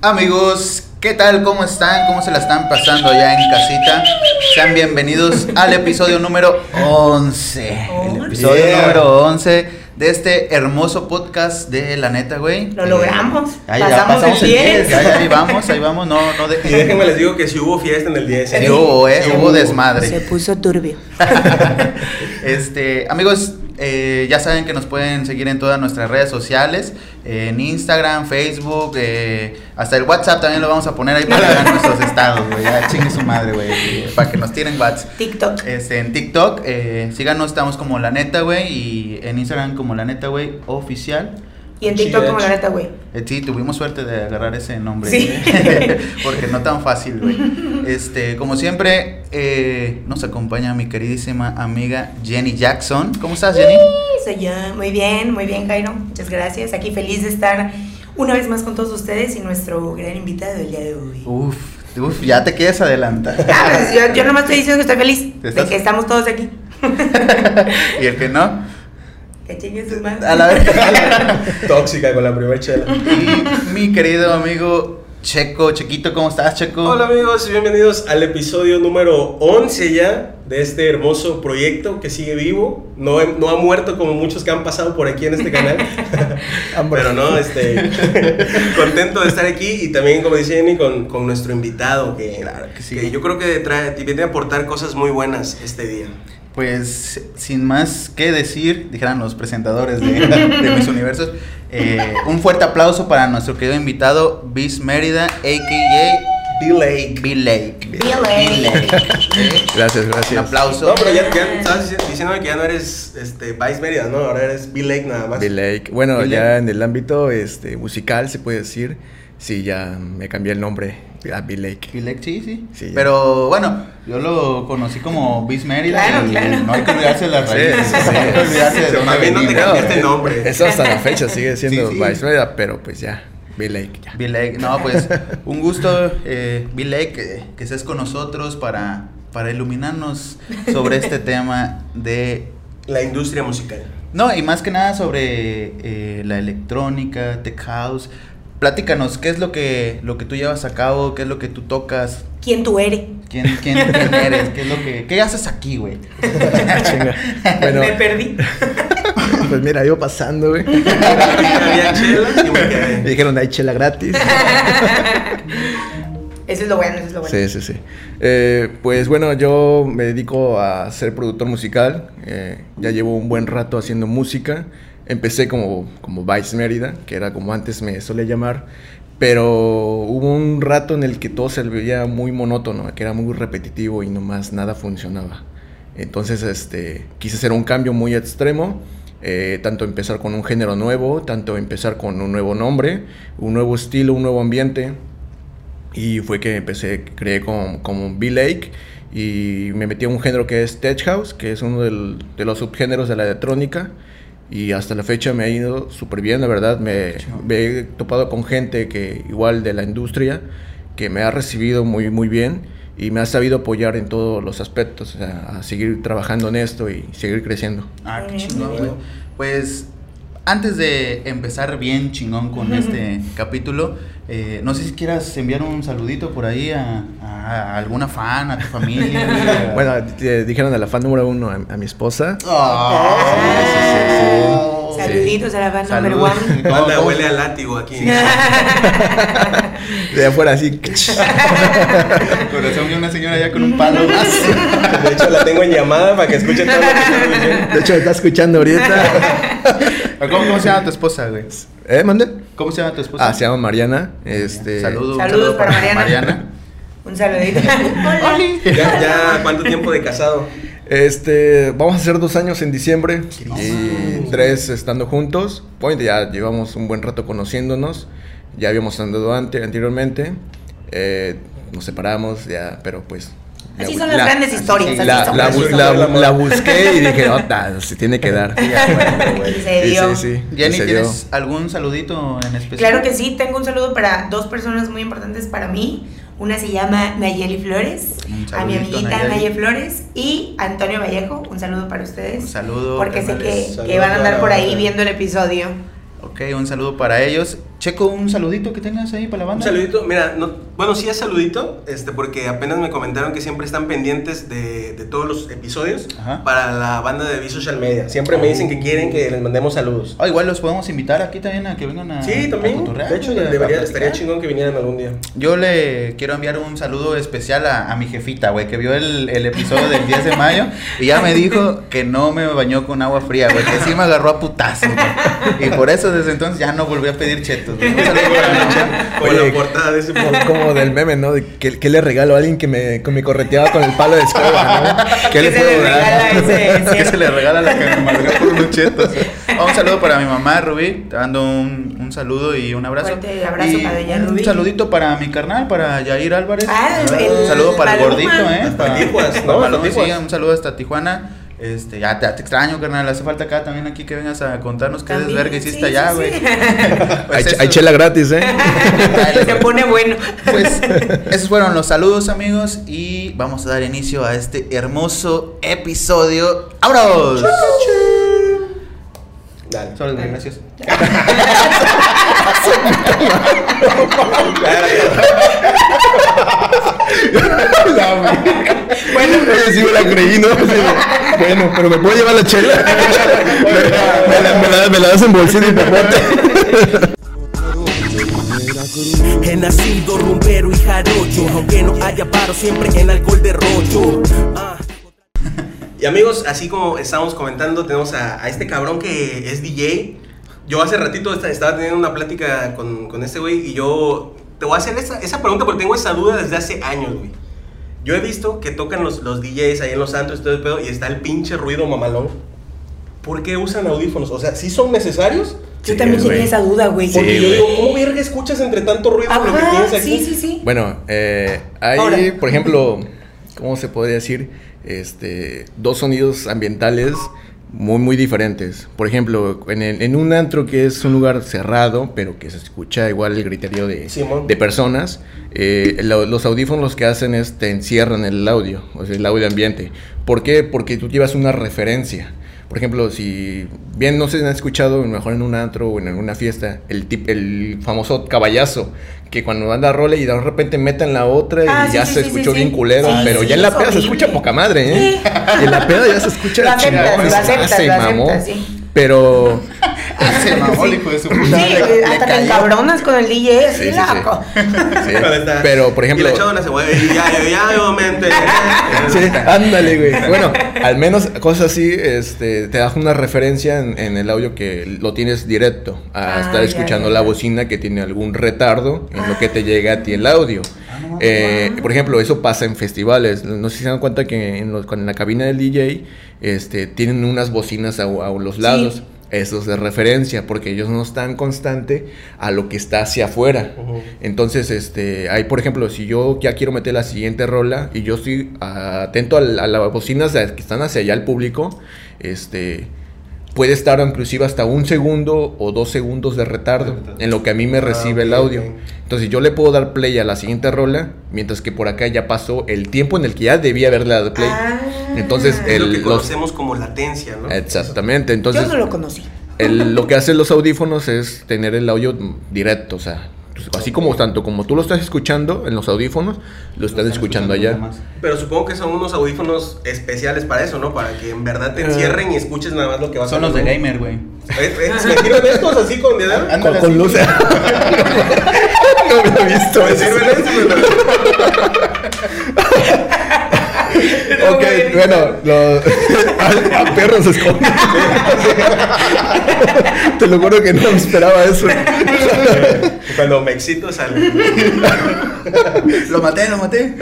Amigos, ¿qué tal? ¿Cómo están? ¿Cómo se la están pasando allá en casita? Sean bienvenidos al episodio número 11. El episodio Yeah. número 11 de este hermoso podcast de La Neta, güey. Lo logramos. Ahí ya Pasamos pasamos el el 10. 10. Ahí, ahí vamos, ahí vamos. No, no Y dejen. déjenme les digo que si hubo fiesta en el 10. Sí hubo, eh, hubo desmadre. Se puso turbio. Este, amigos, eh, ya saben que nos pueden seguir en todas nuestras redes sociales, eh, en Instagram, Facebook, eh, hasta el WhatsApp también lo vamos a poner ahí para que vean nuestros estados, güey. Ya chingue su madre, güey, eh, para que nos tiren WhatsApp. TikTok. Este, en TikTok, eh, síganos, estamos como la neta, güey, y en Instagram como la neta, güey, oficial. Y en TikTok Sí, como la neta, güey. Eh, sí, tuvimos suerte de agarrar ese nombre. Sí. Porque no tan fácil, güey. Este, como siempre, eh, nos acompaña mi queridísima amiga Jenny Jackson. ¿Cómo estás, Jenny? Soy yo. Muy bien, muy bien, Jairo. Muchas gracias. Aquí feliz de estar una vez más con todos ustedes y nuestro gran invitado el día de hoy. Uf, uf, ya te quieres adelantar. Ah, pues yo, yo nomás estoy diciendo que estoy feliz ¿Te de que estamos todos aquí. y el que no, Que chinguen sus madres. a la vez. Tóxica con la primera chela. Y mi querido amigo Checo, Chequito, ¿cómo estás, Checo? Hola amigos, bienvenidos al episodio número 11 ya de este hermoso proyecto que sigue vivo. No, no ha muerto como muchos que han pasado por aquí en este canal. Pero no, este, contento de estar aquí y también, como dice Jenny, con, con nuestro invitado que, Claro que sí. que yo creo que trae, viene a aportar cosas muy buenas este día. Pues sin más que decir, dijeran los presentadores de, de mis universos, eh, un fuerte aplauso para nuestro querido invitado, Bis Mérida, a.k.a. Bill Lake. Bill Lake. Bill Lake. Eh, Gracias, Un gracias. aplauso. No, pero ya, ya estabas dici- diciéndome que ya no eres este, Vice Mérida, ¿no? Ahora eres Bill Lake nada más. Bill Lake. Bueno, ya en el ámbito este, musical se puede decir. Sí, ya me cambié el nombre a Bill Lake. Bill Lake, sí, sí. Sí. Pero bueno, yo lo conocí como Bis Mérida. Claro, y claro. No hay que olvidarse de las Sí, raíces. sí, sí. No hay que olvidarse de Sí, dónde más bien no te venimos. cambiaste el nombre. Eso hasta la fecha sigue siendo Sí, sí. Vice Mérida, pero pues ya, Bill Lake. Ya. Bill Lake, no, pues un gusto, eh, Bill Lake, que, que estés con nosotros para, para iluminarnos sobre este tema de... La industria musical. No, y más que nada sobre eh, la electrónica, tech house. Platícanos, ¿qué es lo que, lo que tú llevas a cabo? ¿Qué es lo que tú tocas? ¿Quién tú eres? ¿Quién, quién, quién eres? ¿Qué es lo que... ¿Qué haces aquí, güey? Bueno, Me perdí. pues mira, yo pasando, güey. Había me dijeron, hay chela gratis. Eso es lo bueno, eso es lo bueno. Sí, sí, sí. Eh, pues bueno, yo me dedico a ser productor musical. Eh, ya llevo un buen rato haciendo música. Empecé como, como Vice Mérida, que era como antes me solía llamar. Pero hubo un rato en el que todo se veía muy monótono, que era muy repetitivo y nomás nada funcionaba. Entonces este, quise hacer un cambio muy extremo. eh, tanto empezar con un género nuevo, tanto empezar con un nuevo nombre, un nuevo estilo, un nuevo ambiente. Y fue que empecé, creé como, como B-Lake y me metí a un género que es Tech House, que es uno del- de los subgéneros de la electrónica. Y hasta la fecha me ha ido súper bien, la verdad. Me, me he topado con gente que igual de la industria, que me ha recibido muy, muy bien y me ha sabido apoyar en todos los aspectos, o sea, a seguir trabajando en esto y seguir creciendo. Ah, qué chingón. Pues antes de empezar bien chingón con este capítulo, eh, no sé si quieras enviar un saludito por ahí a, a alguna fan, a tu familia. Bueno, te dijeron a la fan número uno, a, a mi esposa. Ah, Sí, Saluditos a la fan. Banda ¿Cómo- huele a látigo aquí. De afuera así. Con razón vi una señora ya con un palo más. De hecho, la tengo en llamada para que escuche todo lo que diciendo. De hecho, me está escuchando ahorita. ¿Cómo, cómo se llama tu esposa, güey? ¿Eh, mande? ¿Cómo se llama tu esposa? Ah, se llama Mariana. Este. Saludos. Saludos saludo para Mariana. Mariana. Un saludito. Hola. Ya, ya, ¿cuánto tiempo de casado? Este, vamos a hacer dos años en diciembre y tres estando juntos. Pues ya llevamos un buen rato conociéndonos. Ya habíamos andado ante, anteriormente. Eh, nos separamos, ya, pero pues. Así la- son las la- grandes historias. así La, son. la, Así bu- son la- la busqué y dije, no, ta, se tiene que dar. Ya, bueno. Y se Y dio. sí, sí, Jenny, se dio. ¿tienes algún saludito en especial? Claro que sí, tengo un saludo para dos personas muy importantes para mí. Una se llama Nayeli Flores, Un a mi amiguita Nayeli. Flores y Antonio Vallejo. Un saludo para ustedes. Un saludo. Porque sé que, que van a andar para- por ahí viendo el episodio. Ok, un saludo para ellos. Checo, un saludito que tengas ahí para la Un banda. saludito, mira, no, bueno, sí es saludito, este, porque apenas me comentaron que siempre están pendientes de, de todos los episodios Ajá. para la banda de V Social Media. Siempre me dicen que quieren que les mandemos saludos. Ah, igual los podemos invitar aquí también a que vengan a. Sí, a también. cotorrear, De hecho, a debería, estaría chingón que vinieran algún día. Yo le quiero enviar un saludo especial a, a mi jefita, güey, que vio el, el episodio del 10 de mayo y ya me dijo que no me bañó con agua fría, güey, que sí me agarró a putazos, güey. Y por eso desde entonces ya no volví a pedir chetos, güey. Un saludo para mi. Con Oye, la portada de ese Como, como del meme, ¿no? De ¿Qué, qué le regalo a alguien que me, que me correteaba con el palo de escoba, ¿no? ¿Qué le ¿Qué se puedo dar? ¿Qué se le regala a la que me madreó por unos chetos? Oh, un saludo para mi mamá, Rubí. Te mando un, un saludo y un abrazo. Fuerte abrazo Y para ella, Un saludito para mi carnal, para Yair Álvarez. Ah, el- un saludo para el gordito, ¿eh? Para- Tijuas, ¿no? para sí, un saludo hasta Tijuana. Este, ya te, extraño, carnal. Hace falta acá también aquí que vengas a contarnos qué También, desverga hiciste sí, allá, güey. sí. Pues Hay, chela gratis, ¿eh? Se pone bueno. Pues esos fueron los saludos amigos y vamos a dar inicio a este hermoso episodio. ¡Vámonos! Dale. Solo, gracias. Bueno, sí me la creí, ¿no? Bueno, pero ¿me puedo llevar la chela? me, me la, me la- me la das en bolsita y papote. He nacido rumbero y jarocho, aunque no haya paro siempre en alcohol de rocho. Ah. Y amigos, así como estábamos comentando, tenemos a, a este cabrón que es DJ. Yo hace ratito esta- estaba teniendo una plática con, con este güey y yo te voy a hacer esa, esa pregunta porque tengo esa duda desde hace años, güey. Yo he visto que tocan los, los DJs ahí en los santos y todo el pedo y está el pinche ruido mamalón. ¿Por qué usan audífonos? O sea, ¿sí son necesarios? Yo también güey. tenía esa duda, güey. Porque Sí, yo digo, ¿cómo verga escuchas entre tanto ruido lo que Ajá, tienes aquí? sí, sí, sí. Bueno, eh, hay, Ahora. por ejemplo, ¿cómo se podría decir? Este, dos sonidos ambientales muy, muy diferentes. Por ejemplo, en, el- en un antro que es un lugar cerrado, pero que se escucha igual el griterío de, de personas, eh, lo- los audífonos que hacen es te encierran el audio, o sea, el audio ambiente. ¿Por qué? Porque tú llevas una referencia. Por ejemplo, si bien no se han escuchado, mejor en un antro o en alguna fiesta, el, tip, el famoso caballazo, que cuando anda role y de repente meten la otra y Ah, sí, ya sí, se sí, escuchó bien culero, pero ya en la peda se escucha poca madre, ¿eh? En la peda ya se escucha Lo aceptas, chingón, lo aceptas, aceptas. Pero de su Sí, puta le hasta te encabronas con el DJ, Sí, sí, loco. sí. Está- pero por ejemplo Y la se mueve y ya, ya, ya, enteré. Sí, ándale, güey. Bueno, al menos cosas así, este, te da una referencia en, en el audio que lo tienes directo a Ah, estar escuchando ya, la bocina que tiene algún retardo en lo que te llega a ti el audio. Eh, por ejemplo, eso pasa en festivales. No sé si se dan cuenta que en, los- con la cabina del DJ este, tienen unas bocinas a, a los lados. Eso es de referencia, porque ellos no están constante a lo que está hacia afuera. Entonces, este, hay, por ejemplo, si yo ya quiero meter la siguiente rola y yo estoy atento a, la- a las bocinas que están hacia allá el público, este, puede estar inclusive hasta un segundo o dos segundos de retardo en lo que a mí me Ah, recibe el audio. Entonces yo le puedo dar play a la siguiente rola, mientras que por acá ya pasó el tiempo en el que ya debía haberle dado play. Ah. Entonces, Es lo el- los- conocemos como latencia, ¿no? Exactamente, entonces Yo no lo conocí. el- lo que hacen los audífonos es tener el audio directo, o sea, así como tanto como tú lo estás escuchando en los audífonos, lo estás Están escuchando allá. Pero supongo que son unos audífonos especiales para eso, ¿no? Para que en verdad te encierren y escuches nada más lo que vas Son los de gamer, güey. ¿Me sirven estos así con dedal? Con, con luz. no me he visto ¿Me sirven estos? Ok, bueno, los a, a perros se esconden. Te lo juro que no me esperaba eso. Cuando me excito sale. Lo maté, lo maté.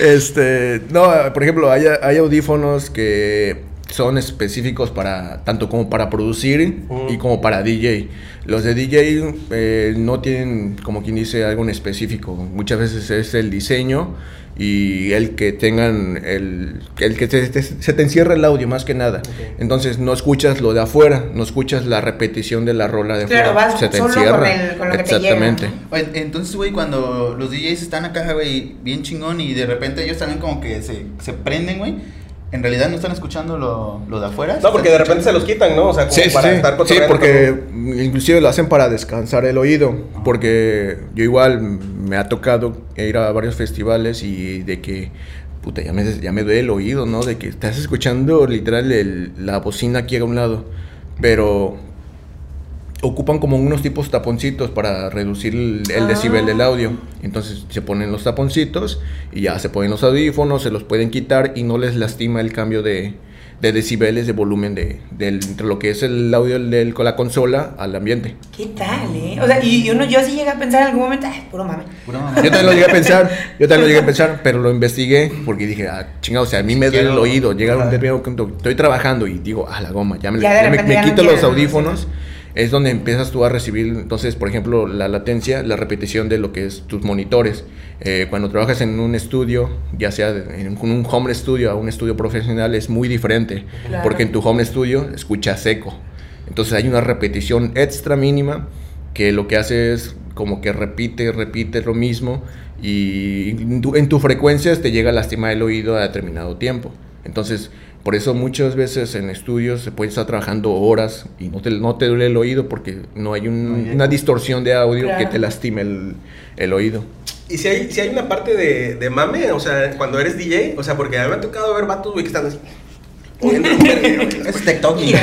Este, no, por ejemplo, hay, hay audífonos que son específicos para tanto como para producir y como para DJ. Los de DJ eh, no tienen, como quien dice, algo en específico. Muchas veces es el diseño y el que tengan el, el que te- te- se te encierra el audio más que nada. Entonces no escuchas lo de afuera, no escuchas la repetición de la rola de Claro, afuera. vas se te solo encierra. con el- con lo que te llega, Exactamente. ¿no? Oye, Entonces, güey, cuando los DJs están acá, güey, bien chingón y de repente ellos también como que se, se prenden, güey. En realidad no están escuchando lo, lo de afuera. No, porque de repente se los quitan, ¿no? O sea, como Sí, sí, para sí. estar Sí, porque inclusive lo hacen para descansar el oído. Porque yo igual me ha tocado ir a varios festivales y de que, puta, ya me, ya me duele el oído, ¿no? De que estás escuchando literal el- la bocina aquí a un lado. Pero ocupan como unos tipos taponcitos para reducir el, el Ah. decibel del audio. Entonces se ponen los taponcitos y ya se ponen los audífonos, se los pueden quitar y no les lastima el cambio de, de decibeles, de volumen de, del- entre lo que es el audio del, con la consola al ambiente. ¿Qué tal, eh? O sea, y uno, yo sí llegué a pensar en algún momento, ay, puro mame. Yo también lo llegué a pensar, yo también lo llegué a pensar, pero lo investigué porque dije, ah, chingado, o sea, a mí me duele el oído. Llega un punto, estoy trabajando y digo, ah, la goma, ya me, Ya de ya me- repente me ya no quito los audífonos. Es donde empiezas tú a recibir, entonces, por ejemplo, la latencia, la repetición de lo que es tus monitores. Eh, cuando trabajas en un estudio, ya sea en un home studio a un estudio profesional, es muy diferente. Claro. Porque en tu home studio escuchas seco. Entonces hay una repetición extra mínima que lo que hace es como que repite, repite lo mismo y en tu, en tu frecuencias te llega a lastimar el oído a determinado tiempo. Entonces, por eso muchas veces en estudios se puede estar trabajando horas y no te, no te duele el oído porque no hay un- una distorsión de audio Claro. que te lastime el, el oído. Y si hay, si hay una parte de, de mame, o sea, cuando eres DJ, o sea, porque a mí me ha tocado ver vatos, güey, que están así. güey. Es TikTok, güey. Por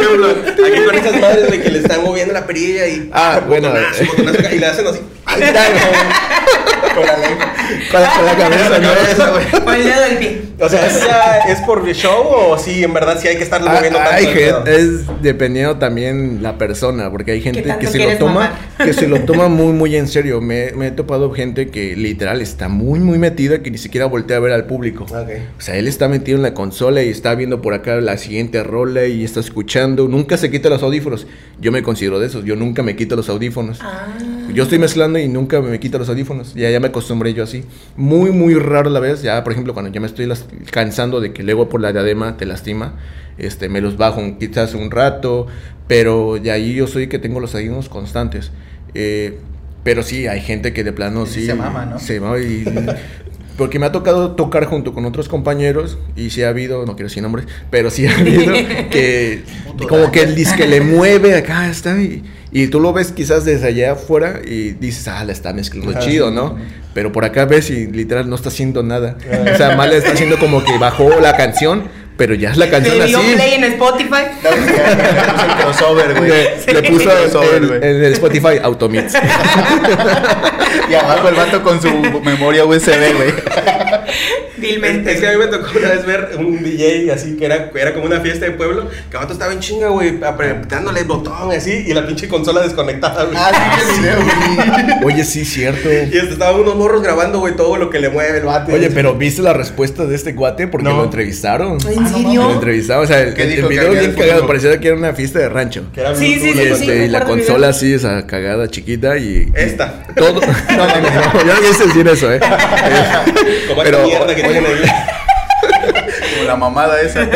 ejemplo, aquí con esas madres, güey, que le están moviendo la perilla y. Ah, bueno. botonazo, y le hacen así. Con la lengua. Con la, con la cabeza, ¿no? güey. Con el dedo del pie. O sea, ¿eso ya es por show o sí, en verdad, sí hay que estarle Ah, moviendo tanto hay gente, es dependiendo también la persona, porque hay gente que se lo toma, mamar? que se lo toma muy muy en serio. Me, me he topado gente que literal está muy muy metida que ni siquiera voltea a ver al público. Ok. O sea, él está metido en la consola y está viendo por acá la siguiente rola y está escuchando. Nunca se quita los audífonos. Yo me considero de esos. Yo nunca me quito los audífonos. Ah. Yo estoy mezclando y nunca me quito los audífonos. Ya, ya me acostumbré yo así. Muy, muy raro la vez. Ya, por ejemplo, cuando ya me estoy las- cansando de que luego por la diadema te lastima, este, me los bajo un- quizás un rato. Pero ya ahí yo soy que tengo los audífonos constantes. Eh, pero sí, hay gente que de plano Sí sí. se mama, ¿no? Se mama y. Porque me ha tocado tocar junto con otros compañeros y sí ha habido, no quiero decir nombres, pero sí ha habido que como que el disque le mueve acá, está y, y tú lo ves quizás desde allá afuera y dices, ah, la está mezclando chido, ¿no? Pero por acá ves y literal no está haciendo nada. O sea, mal está haciendo como que bajó la canción, pero ya es la canción Le dio así. play en Spotify. No, le puso el crossover, güey. Le, le puso Crossover, el, güey. el- el Spotify Automix. Y abajo el vato con su memoria USB, güey. Vilmente. Es que a mí me tocó una vez ver un DJ así que era, era como una fiesta de pueblo, que vato estaba en chinga, güey, apretándole el botón así y la pinche consola desconectada, güey. Ah, sí, el video, güey. Oye, sí, cierto. Y estaban unos morros grabando, güey, todo lo que le mueve el vato. Oye, pero ¿viste la respuesta de este cuate? Porque No. lo entrevistaron. ¿En Ah, serio? Lo entrevistaron, o sea, el, ¿Qué el video bien cagado, parecía que era una fiesta de rancho. Que era Sí, sí, sí, Y, sí, este, y la consola así, esa cagada chiquita y... Esta. Todo... No, no, no, no, yo no quise decir eso, ¿eh? Pero, mierda que oye, tienen ahí. Como la mamada esa.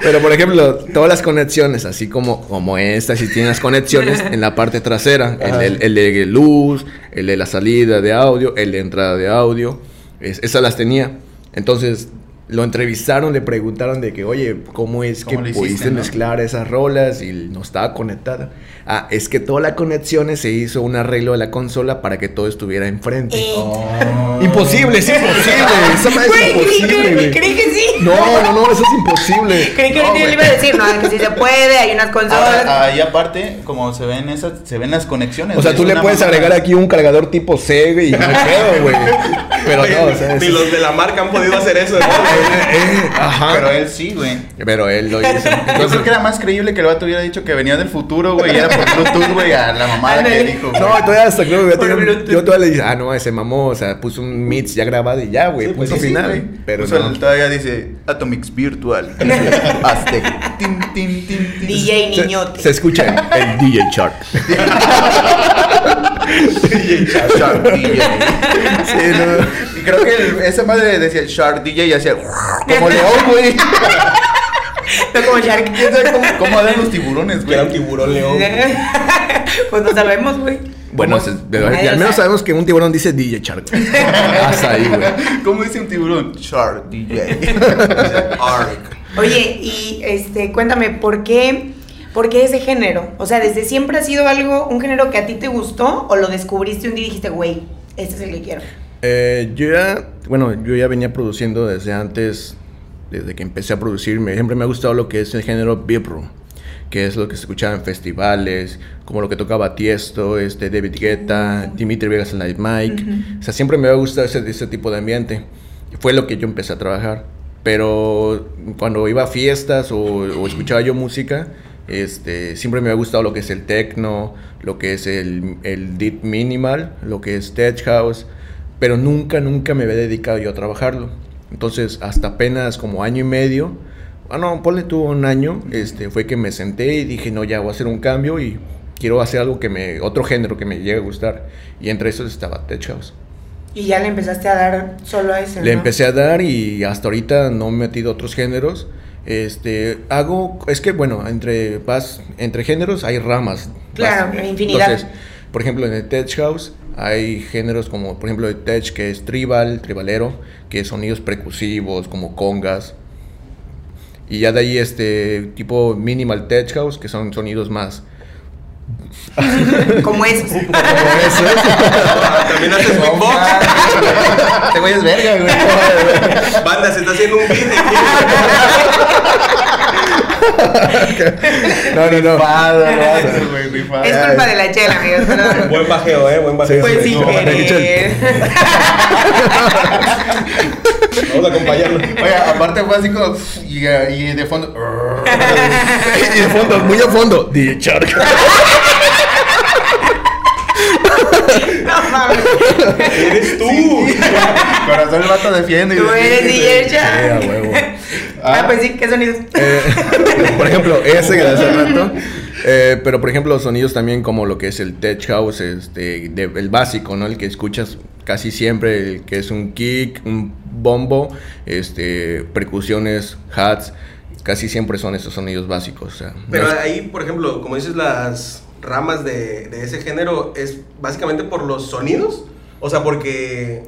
Pero, por ejemplo, todas las conexiones, así como, como esta, si tienes las conexiones en la parte trasera, el, el- el de luz, el de la salida de audio, el de entrada de audio, es- esas las tenía. Entonces, lo entrevistaron, le preguntaron de que, oye, ¿cómo es ¿Cómo que hiciste, pudiste no? mezclar esas rolas y no estaba conectada? Ah, es que todas las conexiones se hizo un arreglo de la consola para que todo estuviera enfrente. Eh. Oh. Imposible, es imposible. Esa es imposible, creí que sí. No, no, no, eso es imposible. Creí que No, ahorita le iba a decir, no, que sí se puede, hay unas consolas. Ahora, ahí aparte, como se ven esas, se ven las conexiones. O sea, tú le puedes agregar aquí un cargador tipo C, güey, y no güey. Pero Oye, no, o sea, Ni los de la marca han podido hacer eso, ¿no? Eh, eh, ajá. Pero él sí, güey. Pero él lo hizo. Yo Entonces, creo que era más creíble que el vato hubiera dicho que venía del futuro, güey, y era por Bluetooth, güey, a la mamada que dijo. güey. no, todavía hasta creo que Por yo, yo todavía le dije, ah, no, ese mamó, o sea, puso un mix ya grabado y ya, güey, Sí, pues punto sí, sí, final. güey. pero no. el- todavía dice Atomix Virtual. Aztec. Tin, tin, tin, tin. DJ Se, niñote. se escucha el DJ Chart. Shark DJ. Sí, no. Y creo que el- esa madre decía Shark DJ y hacía como león, güey. No como Shark. ¿Quién sabe cómo, cómo dan los tiburones, Que era un güey? tiburón león. pues no sabemos, güey. Bueno, al menos sabe. sabemos que un tiburón dice DJ Shark. Hasta ahí, güey. ¿Cómo dice un tiburón? Shark DJ. Oye, y este, cuéntame, ¿por qué, ¿por qué ese género? O sea, ¿desde siempre ha sido algo, un género que a ti te gustó o lo descubriste un día y dijiste, güey, este es el que quiero? Eh, yo ya, bueno, yo ya venía produciendo desde antes, desde que empecé a producir. Me, siempre me ha gustado lo que es el género room, que es lo que se escuchaba en festivales, como lo que tocaba Tiesto, este, David Guetta, Dimitri Vegas en Light Mike. O sea, siempre me ha gustado ese, ese tipo de ambiente. Fue lo que yo empecé a trabajar. Pero cuando iba a fiestas o, o escuchaba yo música, este, siempre me ha gustado lo que es el techno, lo que es el, el deep minimal, lo que es tech house, pero nunca, nunca me había dedicado yo a trabajarlo. Entonces, hasta apenas como año y medio, bueno, ponle tú un año, este, fue que me senté y dije, no, ya voy a hacer un cambio y quiero hacer algo que me, otro género que me llegue a gustar. Y entre esos estaba tech house. Y ya le empezaste a dar solo a ese, Le ¿no? empecé a dar y hasta ahorita no me he metido otros géneros. Este, hago, es que bueno, entre vas, entre géneros hay ramas. Claro, Vas- infinidad. Entonces, por ejemplo, en el tech house hay géneros como, por ejemplo, el tech que es tribal, tribalero, que es sonidos percusivos como congas. Y ya de ahí este tipo minimal tech house, que son sonidos más Como esos. También haces beatbox. Este güey es verga, güey. Banda, se está haciendo un beat. No, no, no. Rifado, rifado. es culpa de la chela, amigos. Buen bajeo, eh, buen bajeo. Pues sin no, querer. Vamos a acompañarlo. Oye, aparte fue así como. Y, y de fondo. Y de fondo, muy a fondo, DJ Shark. Mames. Eres tú. Corazón el vato defiende. y Tú eres. DJ Shark. Sí, huevo. Ah, pues sí, ¿qué sonidos? Eh, por ejemplo, ese que hace rato. eh, pero por ejemplo, sonidos también como lo que es el tech house, este, de- el básico, ¿no? El que escuchas casi siempre, el que es un kick, un bombo, este, percusiones, hats, casi siempre son esos sonidos básicos. o sea, no Pero es- ahí, por ejemplo, como dices, las ramas de, de ese género es básicamente por los sonidos. O sea, porque.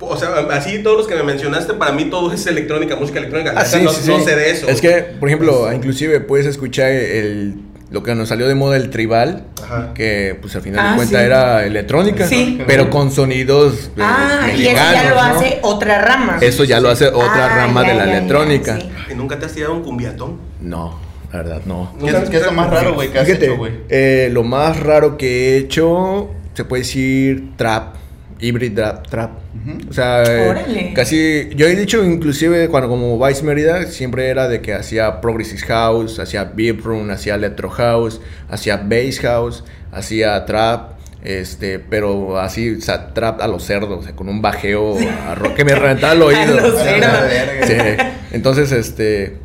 O sea, así todos los que me mencionaste, para mí todo es electrónica, música electrónica. Ah, sí, no, sí, no sí. sé de eso. Es que, por ejemplo, inclusive puedes escuchar el, lo que nos salió de moda el tribal, Ajá. que pues al final Ah, de cuentas sí. era electrónica, Sí. pero con sonidos eh, Ah, y eso ya lo ¿no? hace otra rama. Eso ya lo hace otra Ah, rama ya, de la ya, ya, electrónica. sí. ¿Y nunca te has tirado un cumbiatón? No, la verdad no. ¿Qué es, qué es lo más raro, güey, que has Fíjate, hecho, güey? eh, lo más raro que he hecho, se puede decir trap, hybrid trap. trap. O sea, eh, Órale. casi, yo he dicho inclusive cuando como Vice Merida, siempre era de que hacía Progressive House, hacía Beat Room, hacía Electro House, hacía Bass House, hacía Trap. Este, pero así, o sea, trap a los cerdos, o sea, con un bajeo a que me reventaba el oído. A los A la cerdos. verga. Sí. Entonces, este.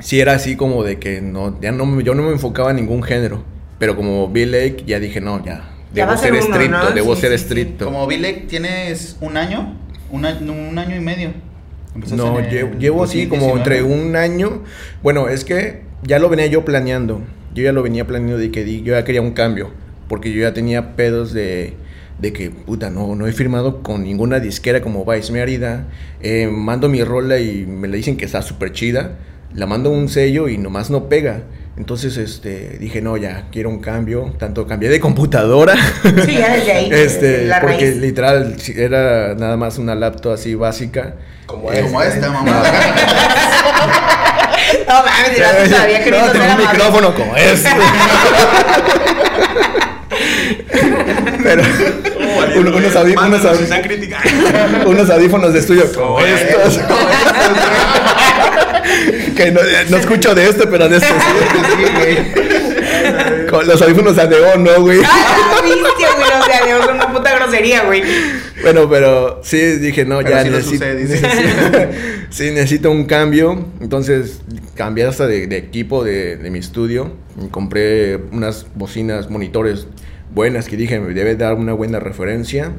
Sí, era así como de que no, ya no, me- yo no me enfocaba en ningún género. Pero como Bill Lake, ya dije, no, ya. Ya Debo ser uno, estricto, ¿no? debo Sí, ser sí, sí. estricto. Como Bilek, ¿tienes un año? Un año, un año y medio. Empezaste No, llevo, llevo así como 2019. entre un año. Bueno, es que ya lo venía yo planeando. Yo ya lo venía planeando de que di- yo ya quería un cambio. Porque yo ya tenía pedos de, de que, puta, no, no he firmado con ninguna disquera como Vice Mérida. Eh, mando mi rola y me le dicen que está súper chida. La mando un sello y nomás no pega. Entonces, este, dije, no, ya, quiero un cambio. Tanto cambié de computadora. Sí, ya desde ahí. este, la porque raíz. literal era nada más una laptop así básica. Como Este, Como esta, mamá. No mames, el vato todavía queriendo no, ser tenía un micrófono como este. Pero uno- unos, audí- unos Mándanos, audí- si están criticando. unos audífonos de estudio como estos. Que no, no escucho de este, pero de este sí. Con los audífonos de Adeon, ¿no, güey? Ah, viste, güey. O sea, Dios, una puta grosería, güey. Bueno, pero sí dije, no, Pero ya sí necesito, sucede, dice. necesito- sí, necesito un cambio. Entonces cambié hasta de, de equipo de, de mi estudio. Y compré unas bocinas, monitores buenas que dije, me debe dar una buena referencia.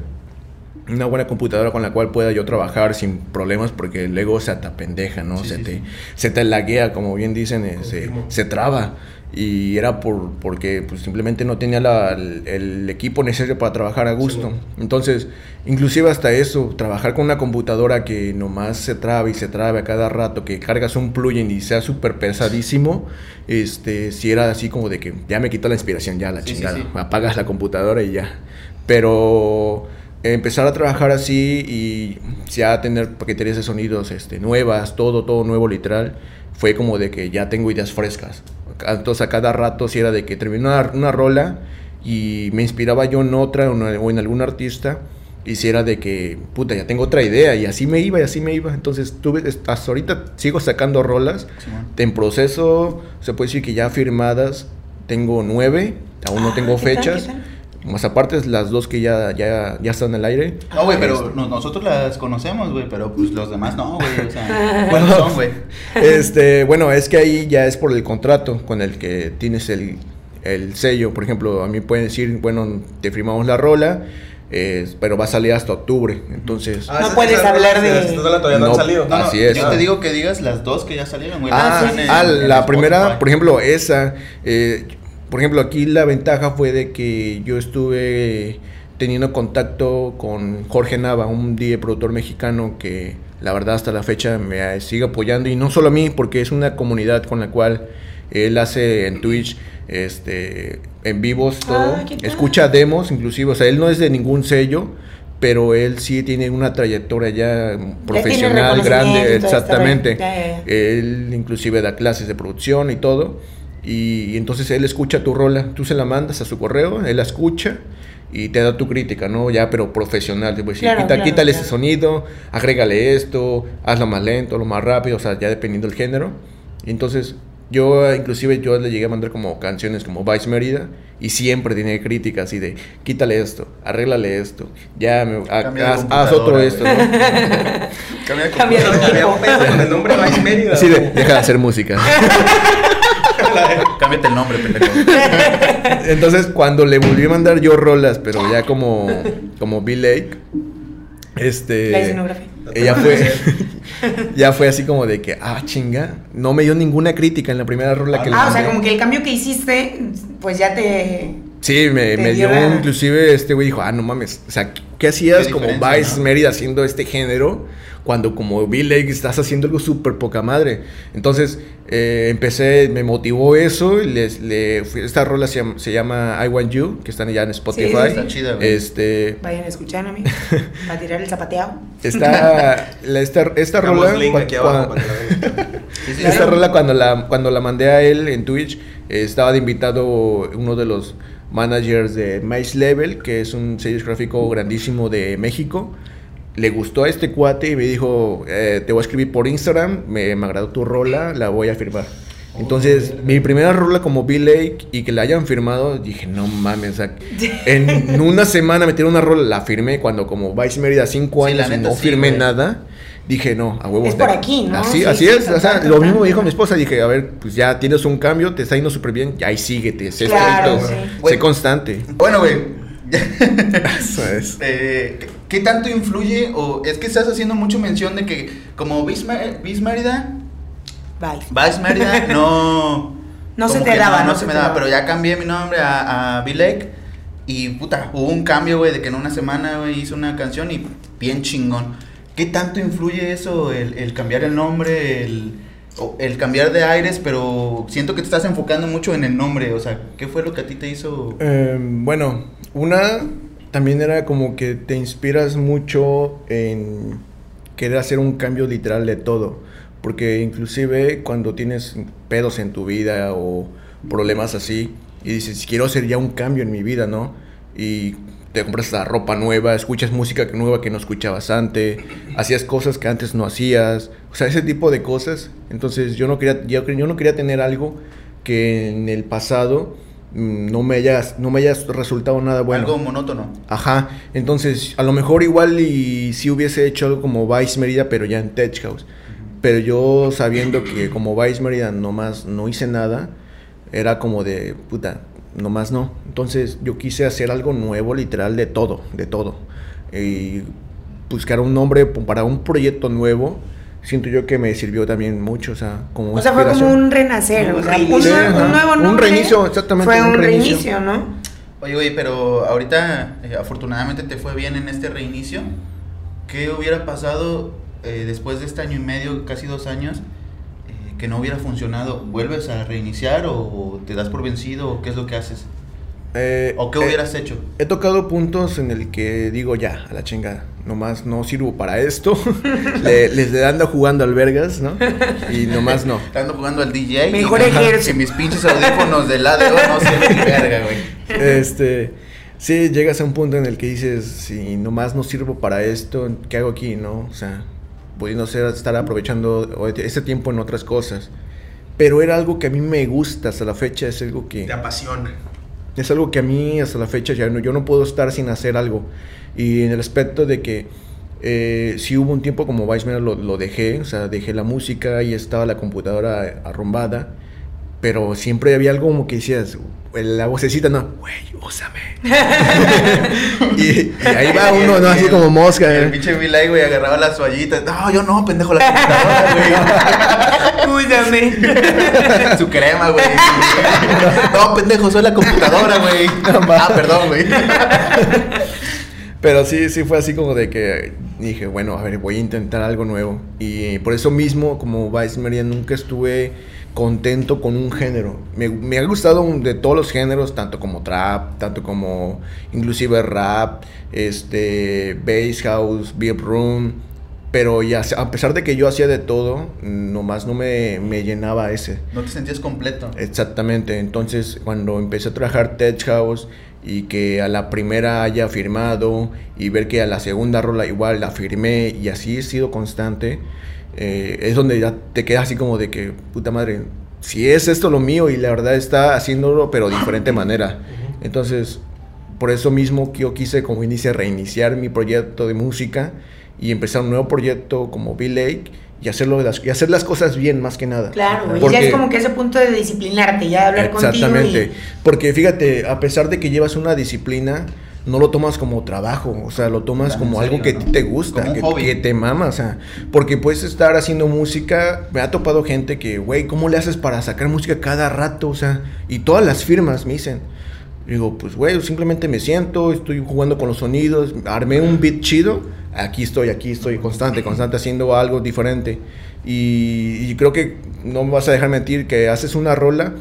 Una buena computadora con la cual pueda yo trabajar sin problemas porque luego se atapendeja, ¿no? Sí, se, sí, te, sí. se te laguea, como bien dicen, eh, se, se traba. Y era por, porque pues, simplemente no tenía la- el, el equipo necesario para trabajar a gusto. Sí. Entonces, inclusive hasta eso, trabajar con una computadora que nomás se traba y se traba a cada rato, que cargas un plugin y sea súper pesadísimo, este, si era así como de que ya me quitó la inspiración, ya la chingada, apagas la computadora y ya. Pero empezar a trabajar así y ya tener paqueterías de sonidos este, nuevas, todo, todo nuevo literal, fue como de que ya tengo ideas frescas. Entonces a cada rato si era de que terminaba una, una rola y me inspiraba yo en otra o en, algún artista y si era de que, puta, ya tengo otra idea y así me iba y así me iba. Entonces tuve, hasta ahorita sigo sacando rolas Simón. en proceso, se puede decir que ya firmadas tengo nueve, aún no Ah, tengo ¿qué tal, fechas. qué tal? Más aparte las dos que ya, ya, ya están al aire. No, güey, pero Este, no- nosotros las conocemos, güey, pero pues los demás no, güey. O sea, ¿cuáles son, güey? Este, bueno, es que ahí ya es por el contrato con el que tienes el, el sello. Por ejemplo, a mí pueden decir, bueno, te firmamos la rola, eh, pero va a salir hasta octubre. Entonces, Ah, No puedes hablar de- hablando todavía no, No, han salido. No, no, Así es. yo te digo que digas las dos que ya salieron, güey. Ah, ah, en la primera, Spotify. por ejemplo, esa. eh, por ejemplo, aquí la ventaja fue de que yo estuve teniendo contacto con Jorge Nava, un DJ productor mexicano que la verdad hasta la fecha me sigue apoyando y no solo a mí, porque es una comunidad con la cual él hace en Twitch este en vivos todo, Ah, ¿qué tal? escucha demos inclusive, o sea, él no es de ningún sello, pero él sí tiene una trayectoria ya profesional grande, todo exactamente. Él inclusive da clases de producción y todo. Y, y entonces él escucha tu rola, tú se la mandas a su correo, él la escucha y te da tu crítica, ¿no? Ya, pero profesional. Te puede decir, Claro, "Quita- claro, quítale claro. ese sonido, agrégale esto, hazlo más lento, lo más rápido, o sea, ya dependiendo del género. Y entonces yo, inclusive, yo le llegué a mandar como canciones como Vice Mérida y siempre tiene críticas así de, quítale esto, arréglale esto, ya, me, Cambia de haz, haz otro esto. ¿no? Cambia de Cambia de con el nombre Vice Mérida. Así de, deja de hacer música. Cámbiate el nombre, pendejo. Entonces, cuando le volví a mandar yo rolas, pero ya como, como Bill Lake, este. La escenografía. Ella fue. ya fue así como de que, ah, chinga. No me dio ninguna crítica en la primera rola que le Ah, o sea, mandé. como que el cambio que hiciste, pues ya te. Sí, me, me dio, la- inclusive este güey dijo, ah, no mames, o sea, ¿qué hacías Qué como Vice ¿no? Mérida haciendo este género? Cuando como Bill Lake estás haciendo algo súper poca madre. Entonces, eh, empecé, me motivó eso, y les, le, fui- esta rola se llama, se llama I Want You, que están ya en Spotify. sí, Está chida, güey. Este, Vayan a escuchar a mí. Para tirar el zapateado. está, la, esta, esta rola... aquí abajo Esta rola cuando la, cuando la mandé a él en Twitch, eh, estaba de invitado uno de los managers de Mice Level, que es un sello gráfico grandísimo de México. Le gustó a este cuate y me dijo, eh, te voy a escribir por Instagram, me, me agradó tu rola, la voy a firmar. Entonces, mi primera rola como Bill Lake y que la hayan firmado, dije, no mames, o sea, en una semana metieron una rola, la firmé cuando como Vice Mérida cinco años neta, no firmé nada. Dije, no, a huevo. Es por aquí, ¿no? Así, Sí, así sí, es. o sea, total, lo mismo me dijo mi esposa. Dije, a ver, pues ya tienes un cambio, te está yendo súper bien, ya ahí síguete, sé Claro, estricto, sí. sé constante. Bueno, güey. Eso es. Eh, ¿qué- ¿Qué tanto influye? O es que estás haciendo mucho mención de que como Vice Mérida. Vice Mérida no. No se te daba, No, no se se me daba, daba. pero ya cambié mi nombre a, a Bill Lake. Y puta, hubo un cambio, güey, de que en una semana, güey, hice una canción y bien chingón. ¿Qué tanto influye eso, el, el cambiar el nombre, el, el cambiar de aires? Pero siento que te estás enfocando mucho en el nombre. O sea, ¿qué fue lo que a ti te hizo? Eh, bueno, una también era como que te inspiras mucho en querer hacer un cambio literal de todo. Porque inclusive cuando tienes pedos en tu vida o problemas así y dices, quiero hacer ya un cambio en mi vida, ¿no? Y te compras la ropa nueva, escuchas música nueva que no escuchabas antes, hacías cosas que antes no hacías, o sea, ese tipo de cosas. Entonces yo no quería, yo, yo no quería tener algo que en el pasado mm, no me haya, no me haya resultado nada bueno. Algo monótono. Ajá, entonces a lo mejor igual y si hubiese hecho algo como Vice Merida, pero ya en Tech House. Pero yo sabiendo que como Vice Merida nomás no hice nada, era como de puta, nomás no. Entonces yo quise hacer algo nuevo, literal, de todo, de todo. y buscar un nombre para un proyecto nuevo, siento yo que me sirvió también mucho, o sea, como O sea, fue como un renacer, o sea, un, reinicio. Sí, nuevo- ajá. un nuevo Un nombre. reinicio, exactamente, Fue un un reinicio. reinicio, ¿no? Oye, güey, pero ahorita eh, afortunadamente te fue bien en este reinicio. ¿Qué hubiera pasado eh, después de este año y medio, casi dos años, que no hubiera funcionado? ¿Vuelves a reiniciar o te das por vencido o qué es lo que haces? Eh, ¿O qué eh, hubieras hecho? He tocado puntos en el que digo ya, a la chingada, nomás no sirvo para esto. Le- les ando jugando albergas, ¿no? Y nomás no. Estando jugando al DJ. Mejor ejército. Que mis pinches audífonos del lado no ni verga, güey. Este, sí, llegas a un punto en el que dices, si nomás no sirvo para esto, ¿qué hago aquí, no? O sea, pudiendo ser, estar aprovechando ese tiempo en otras cosas. Pero era algo que a mí me gusta hasta la fecha, es algo que... Te apasiona. Es algo que a mí hasta la fecha ya no, yo no puedo estar sin hacer algo. Y en el aspecto de que eh, sí hubo un tiempo como Weissman lo, lo dejé, o sea, dejé la música y estaba la computadora arrumbada, pero siempre había algo como que decías, la vocecita, no, güey, úsame. y, y ahí va uno, ¿no? Así como mosca. El ¿eh? pinche Vilay, güey, agarraba las toallitas. No, yo no, pendejo, la computadora, Cuídame. güey. Su crema, güey. No, pendejo, soy la computadora, güey. Ah, perdón, güey. Pero sí, sí fue así como de que dije, bueno, a ver, voy a intentar algo nuevo. Y por eso mismo, como Vice Maria, nunca estuve contento con un género. Me, me ha gustado un- de todos los géneros, tanto como trap, tanto como inclusive rap, este, bass house, beat room. Pero ya, a pesar de que yo hacía de todo, nomás no me, me llenaba ese. No te sentías completo. Exactamente, entonces cuando empecé a trabajar Tech House y que a la primera haya firmado y ver que a la segunda rola igual la firmé y así he sido constante, eh, es donde ya te quedas así como de que, puta madre, si es esto lo mío y la verdad está haciéndolo pero de diferente manera. Entonces, por eso mismo que yo quise como inicia reiniciar mi proyecto de música y empezar un nuevo proyecto como Bill Lake y hacerlo de las, y hacer las cosas bien más que nada. Claro. Porque- Ya es como que ese punto de disciplinarte, ya de hablar Exactamente. contigo. Porque fíjate, a pesar de que llevas una disciplina, no lo tomas como trabajo, o sea, lo tomas como algo que a ¿no? te gusta, que, que te mama, o sea, porque puedes estar haciendo música, me ha topado gente que, güey, ¿cómo le haces para sacar música cada rato? O sea, y todas las firmas me dicen, digo, pues, güey, simplemente me siento, estoy jugando con los sonidos, armé un beat chido, aquí estoy, aquí estoy, constante, constante, haciendo algo diferente. Y, y creo que no me vas a dejar mentir que haces una rola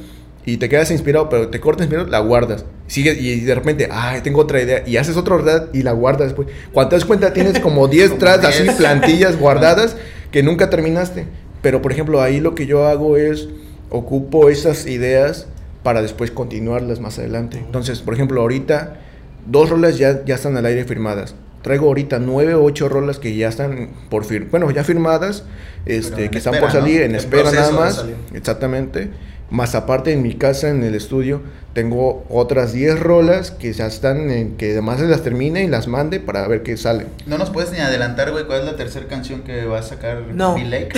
y te quedas inspirado, pero te cortas inspirado, la guardas. Sigue y de repente, ay, tengo otra idea. Y haces otra verdad y la guardas después. Cuando te das cuenta, tienes como 10 Como tracks así, 10. plantillas guardadas que nunca terminaste. Pero por ejemplo, ahí lo que yo hago es ocupo esas ideas para después continuarlas más adelante. Entonces, por ejemplo, ahorita dos rolas ya, ya están al aire firmadas. Traigo ahorita nueve o ocho rolas que ya están por fir bueno, ya firmadas, este, que están por salir, ¿no? en En espera nada más. Exactamente. Más aparte en mi casa, en el estudio, tengo otras 10 rolas que ya están, en, que además las termine y las mande para ver qué sale. No nos puedes ni adelantar, güey, cuál es la tercera canción que va a sacar No. Lake.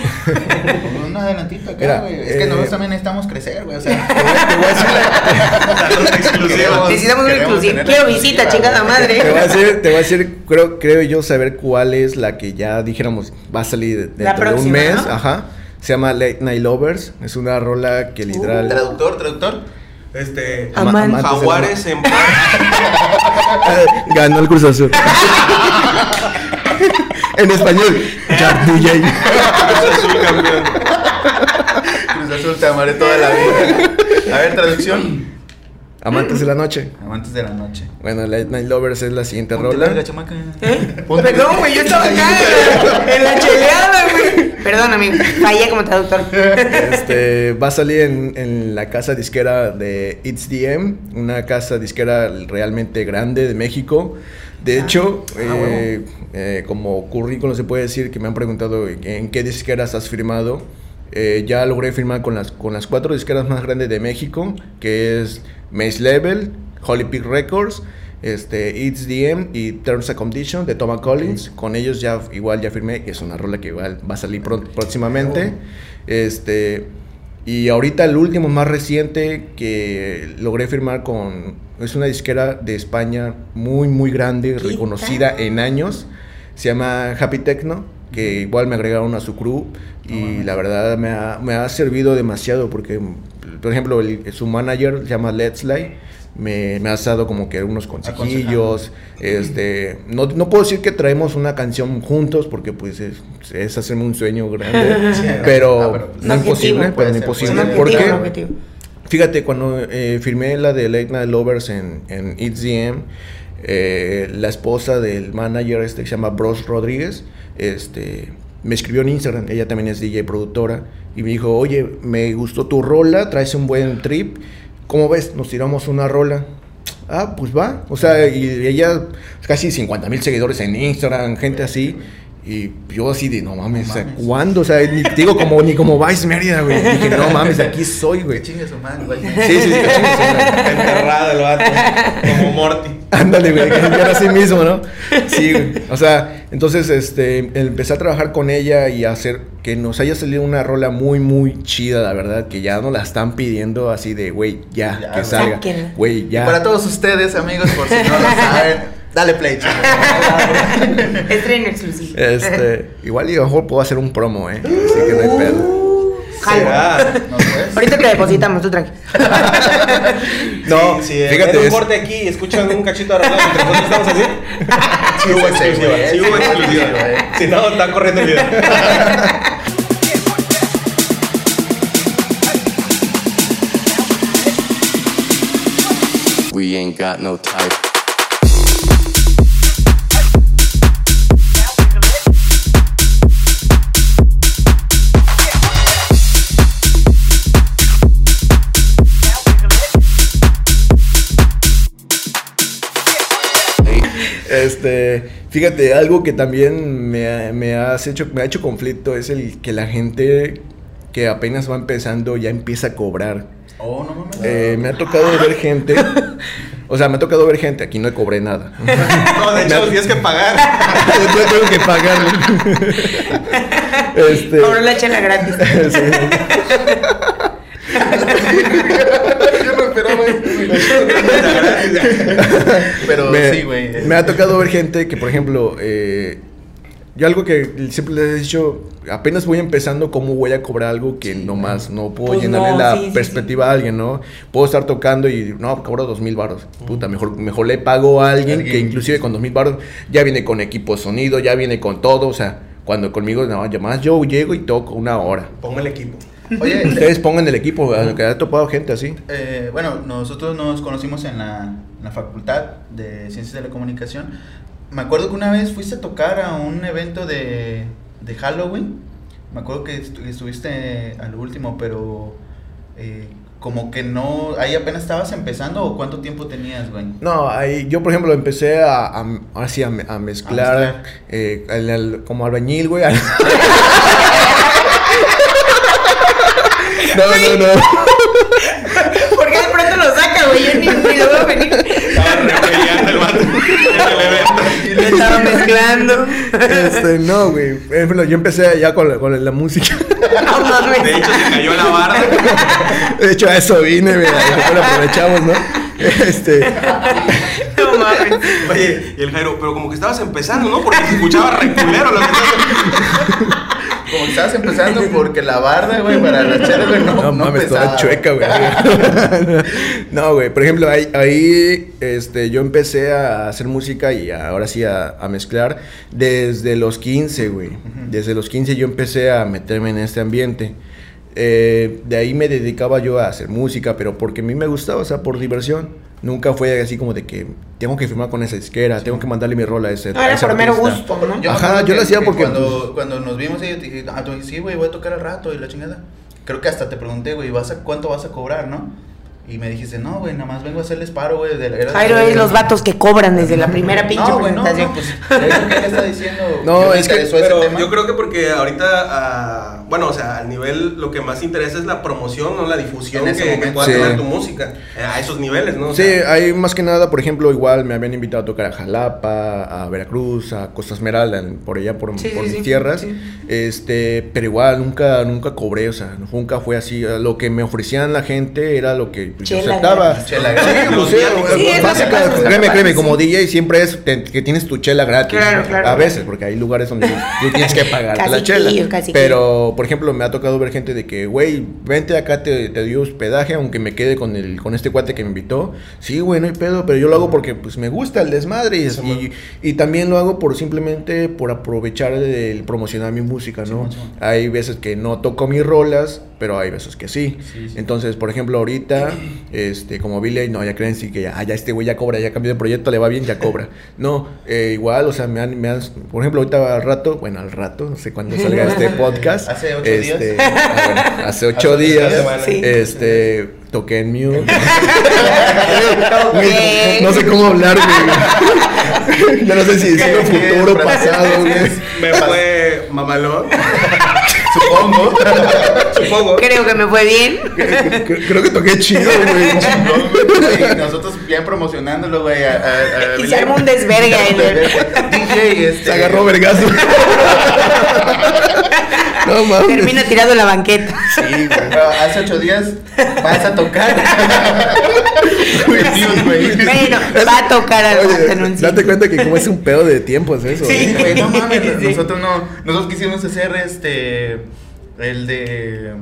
Un adelantito acá, güey. Es que eh, nosotros también necesitamos crecer, güey. O sea, Te voy a decir, Queremos- Necesitamos inclusiva. tener Quiero la visita, chingada madre. te voy a decir, te voy a decir, creo, creo yo saber cuál es la que ya dijéramos va a salir dentro La de un mes. ¿no? Ajá. Se llama Late Night Lovers. Es una rola que literal. Traductor, traductor. Este. Ama- amantes del Jaguares en. Ganó el Cruz Azul. en español. Jack DJ. Cruz Azul campeón. Cruz Azul, te amaré toda la vida. A ver, traducción. Amantes de la noche. Amantes de la noche. Bueno, Late Night Lovers es la siguiente Ponte rola. verga, chamaca. ¿Eh? Ponte Perdón, güey, yo estaba acá en la cheleada, güey. Perdón, amigo. Fallé como traductor. Este, va a salir en, en la casa disquera de It's DM, una casa disquera realmente grande de México. De hecho, eh, eh, como currículum se puede decir que me han preguntado en qué disqueras has firmado. Eh, ya logré firmar con las, con las cuatro disqueras más grandes de México, que es Maze Level, Holy Peak Records, este, It's DM y Terms and Conditions de Thomas Collins. Con ellos ya igual ya firmé, es una rola que igual va a salir próximamente. Este, y ahorita el último más reciente que logré firmar con es una disquera de España muy, muy grande, ¿Qué reconocida tal? en años. Se llama Happy Techno, que igual me agregaron a su crew y la verdad me ha, me ha servido demasiado porque, por ejemplo, el- su manager se llama Let's Lie. Me, me ha dado como que unos consejillos. Este, no, no puedo decir que traemos una canción juntos porque pues es, es hacerme un sueño grande. pero, Ah, pero, pues, no imposible, pero no imposible. ser. ¿Por qué? Fíjate, cuando eh, firmé la de Late Night Lovers en, en It's DM, eh, la esposa del manager este que se llama Bros Rodríguez, este, me escribió en Instagram, ella también es DJ productora, y me dijo, oye, me gustó tu rola, traes un buen trip, ¿cómo ves? Nos tiramos una rola. Ah, pues va. O sea, y ella, casi 50 mil seguidores en Instagram, gente así. Y yo así de, no mames. ¿cuándo? O sea, ni, digo, como, ni como Vice Mérida, güey. Dije, no mames, aquí soy, güey. Chingue su madre, güey. Sí, sí, sí, que chingue su madre. Enterrado el vato. Como Morty. Ándale, güey, que era así mismo, ¿no? Sí, güey. O sea, entonces, este, empecé a trabajar con ella y a hacer que nos haya salido una rola muy, muy chida, la verdad, que ya nos la están pidiendo así de, güey, ya, Ya, que güey. salga. Sáquenla. Güey, Y ya. para todos ustedes, amigos, por si no lo saben, dale play, chicos. Estreno exclusivo. Este, igual y a lo mejor puedo hacer un promo, ¿eh? Así que no hay pedo. Jalo. Será. ¿No puedes? Ahorita te depositamos, tú tranqui. No, Sí, sí, fíjate, un es- corte aquí y escuchan un cachito de arreglado mientras nosotros estamos así. Sí hubo exclusiva, sí hubo exclusiva. güey. Si no, está corriendo el video. We ain't got no type. Este, fíjate, algo que también me, ha- me has hecho, me ha hecho conflicto es el que la gente que apenas va empezando ya empieza a cobrar. Oh, no mames. Eh, me ha tocado ver gente, o sea, me ha tocado ver gente, aquí no cobré nada. No, de hecho, tienes que pagar. Yo tengo que pagarle. este, Ahora la chela gratis. sí. Güey. Pero me, sí, güey. me ha tocado ver gente que, por ejemplo, eh, yo algo que siempre les he dicho, apenas voy empezando, ¿cómo voy a cobrar algo que nomás no puedo Pues llenarle no, la sí, sí, perspectiva a alguien, ¿no? Puedo estar tocando y, no, cobro dos mil baros. Puta, mejor, mejor le pago a alguien que inclusive con dos mil baros ya viene con equipo de sonido, ya viene con todo, o sea, cuando conmigo, no, además yo llego y toco una hora. Ponme el equipo. Oye, Ustedes pongan el equipo, que ha topado gente así. Eh, bueno, nosotros nos conocimos en la, en la facultad de Ciencias de la Comunicación. Me acuerdo que una vez fuiste a tocar a un evento de, de Halloween. Me acuerdo que estu- estuviste al último, pero eh, como que no... Ahí apenas estabas empezando o cuánto tiempo tenías, güey. No, ahí, yo por ejemplo empecé a, a, así a, a mezclar, A mezclar. eh, al- al- como albañil, güey. no, no, no. ¿Por qué de pronto lo saca, güey? Yo ni, ni lo veo venir. Evento. Lo estaba mezclando. Este, no, güey. Yo empecé ya con la, con la música. No. De hecho, se cayó la barra. De hecho, a eso vine, güey. Mejor aprovechamos, ¿no? Este, No mames. Oye, y el Jairo, pero como que estabas empezando, ¿no? Porque se escuchaba reculero lo que estabas Como que estabas empezando porque la barda, güey, para la chela, güey, no, No, no, mames, pesaba, toda chueca, güey. no, güey. Por ejemplo, ahí, ahí este, yo empecé a hacer música y a- ahora sí a, a mezclar desde los 15, güey. Desde los 15 yo empecé a meterme en este ambiente. Eh, de ahí me dedicaba yo a hacer música, pero porque a mí me gustaba, o sea, por diversión. Nunca fue así como de que tengo que firmar con esa disquera, tengo que mandarle mi rol a ese. No, a era ese por mero gusto, ¿no? Yo Ajá, yo lo hacía que porque, Cuando, pues- cuando nos vimos, ahí, yo te dije, ah, tú dijiste, sí, güey, voy a tocar al rato y la chingada. Creo que hasta te pregunté, güey, ¿vas a, ¿cuánto vas a cobrar, no? Y me dijiste, no, güey, nada más vengo a hacerles paro, güey. Jairo es los vatos que cobran desde la primera pinche No, güey, no, no, pues, eso él está diciendo. No, es que- ese Pero tema. yo creo que porque ahorita, ah, bueno, o sea, al nivel lo que más interesa es la promoción, no la difusión que, que pueda Sí. tener tu música eh, a esos niveles, ¿no? O Sí, sea, hay más que nada, por ejemplo, igual me habían invitado a tocar a Jalapa, a Veracruz, a Costa Esmeralda, por allá, por, Sí, por sí, mis sí, tierras. sí. Este, pero igual nunca, nunca cobré, o sea, nunca fue así. Lo que me ofrecían la gente era lo que yo aceptaba. Chela pues, créeme, créeme, como. DJ siempre es te- que tienes tu chela gratis. Claro, claro, A claro. veces, porque hay lugares donde tú tienes que pagar la chela. Pero, por ejemplo, me ha tocado ver gente de que, güey, vente acá, te, te dio hospedaje, aunque me quede con el con este cuate que me invitó. Sí, güey, no hay pedo, pero yo lo hago porque pues me gusta el desmadre y, y, y también lo hago por simplemente por aprovechar el, promocionar mi música, ¿no? Hay veces que no toco mis rolas, pero hay veces que sí. Sí, sí. Entonces, por ejemplo, ahorita, este, como Billy, no, ya creen sí que ya, ah, ya este güey ya cobra, ya cambió de proyecto, le va bien, ya cobra. No, eh, igual, o sea, me han, me han, por ejemplo, ahorita al rato, bueno, al rato, no sé cuándo salga este podcast. Hace ocho este, días. ah, bueno, hace ocho Hace días, Sí. este, toqué en mute. No sé cómo hablar, güey. Yo no sé si decirlo futuro, pasado, güey. me fue mamalón, Supongo. supongo. Creo que me fue bien. Creo, creo que toqué chido, güey. Nosotros bien promocionándolo, güey. a- a- a- Y se armó un desvergue. DJ, este. Se agarró vergazo. No mames. Termina tirado en la banqueta. Sí, güey. Pero hace ocho días vas a tocar. Güey, Dios, güey. Bueno, va a tocar al Oye, date cuenta que como es un pedo de tiempos eso. Sí. ¿eh? Güey, no mames, Sí. nosotros no, nosotros quisimos hacer este, el de,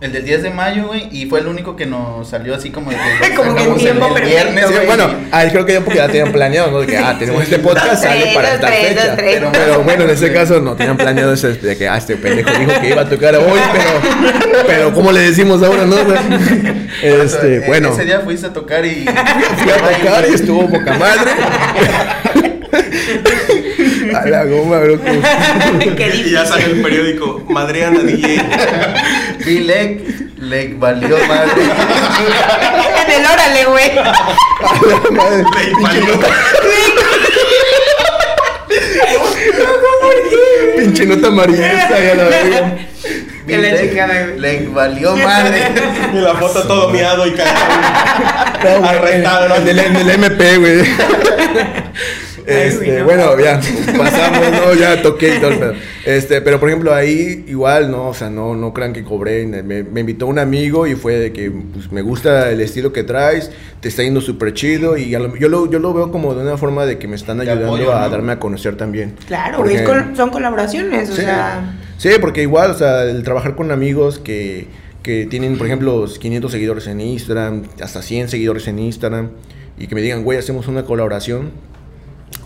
el del 10 de mayo, güey, y fue el único que nos salió así como de que Como que en tiempo el, viernes, Sí, güey. bueno, ah, creo que ya porque ya tenían planeado, ¿no? De que, ah, tenemos este podcast, sale Tres, para esta tres, fecha. tres. Pero, pero bueno, en ese caso no tenían planeado ese de que, ah, este pendejo dijo que iba a tocar hoy, pero, pero ¿cómo le decimos ahora, no? Este, bueno, Ese día fuiste a tocar y... fui a tocar y estuvo poca madre. A la goma, bro. como- ¿Qué Y ya sale el periódico Madriana DJ. Vi Leg, Leg valió madre. En el órale, güey. A la madre. Ley valió. Pinche nota amarillista, ya la verga. Que la chingada, valió madre. Y la foto todo miado y cagado. Arrestado, en el MP, güey. Este, bueno, ya, pasamos, no, ya toqué y todo el pedo. Este, pero por ejemplo, ahí igual, no, o sea, no, no crean que cobré. Me, me invitó un amigo y fue de que pues, me gusta el estilo que traes, te está yendo súper chido. Y a lo- yo, lo, yo lo veo como de una forma de que me están ayudando apoyo, a ¿no? darme a conocer también. Claro, Porque- col- son colaboraciones, o Sí. sea. Sí, porque igual, o sea, el trabajar con amigos que, que tienen, por ejemplo, 500 seguidores en Instagram, hasta 100 seguidores en Instagram, y que me digan, güey, hacemos una colaboración.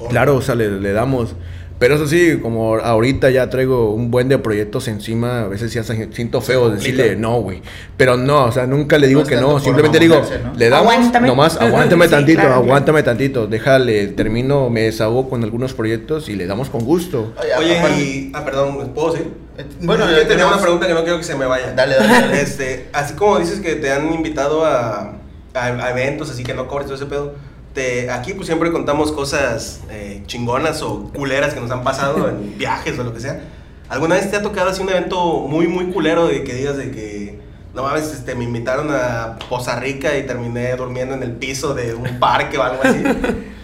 Claro, o sea, le, le damos. Pero eso sí, como ahorita ya traigo un buen de proyectos encima, a veces ya siento feo decirle no, güey. Pero no, o sea, nunca le digo No que no, simplemente digo, ¿no? le damos, Aguántame. nomás, aguántame Sí, tantito, claro, claro. aguántame tantito, déjale, termino, me desahogo con algunos proyectos y le damos con gusto. Oye, aparte- y. Ah, perdón, ¿puedo decir? Eh, Bueno, yo tenía una pregunta que no quiero que se me vaya. Dale, dale, dale. Este, así como dices que te han invitado a, a- a eventos, así que no cobres todo ese pedo. Te, aquí pues siempre contamos cosas eh, chingonas o culeras que nos han pasado en viajes o lo que sea. ¿Alguna vez te ha tocado así un evento muy, muy culero de que digas de que no mames, este, me invitaron a Poza Rica y terminé durmiendo en el piso de un parque o algo así?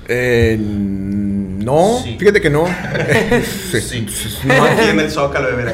Eh, no, Sí. fíjate que no. Sí, Sí. No aquí en el Zócalo de.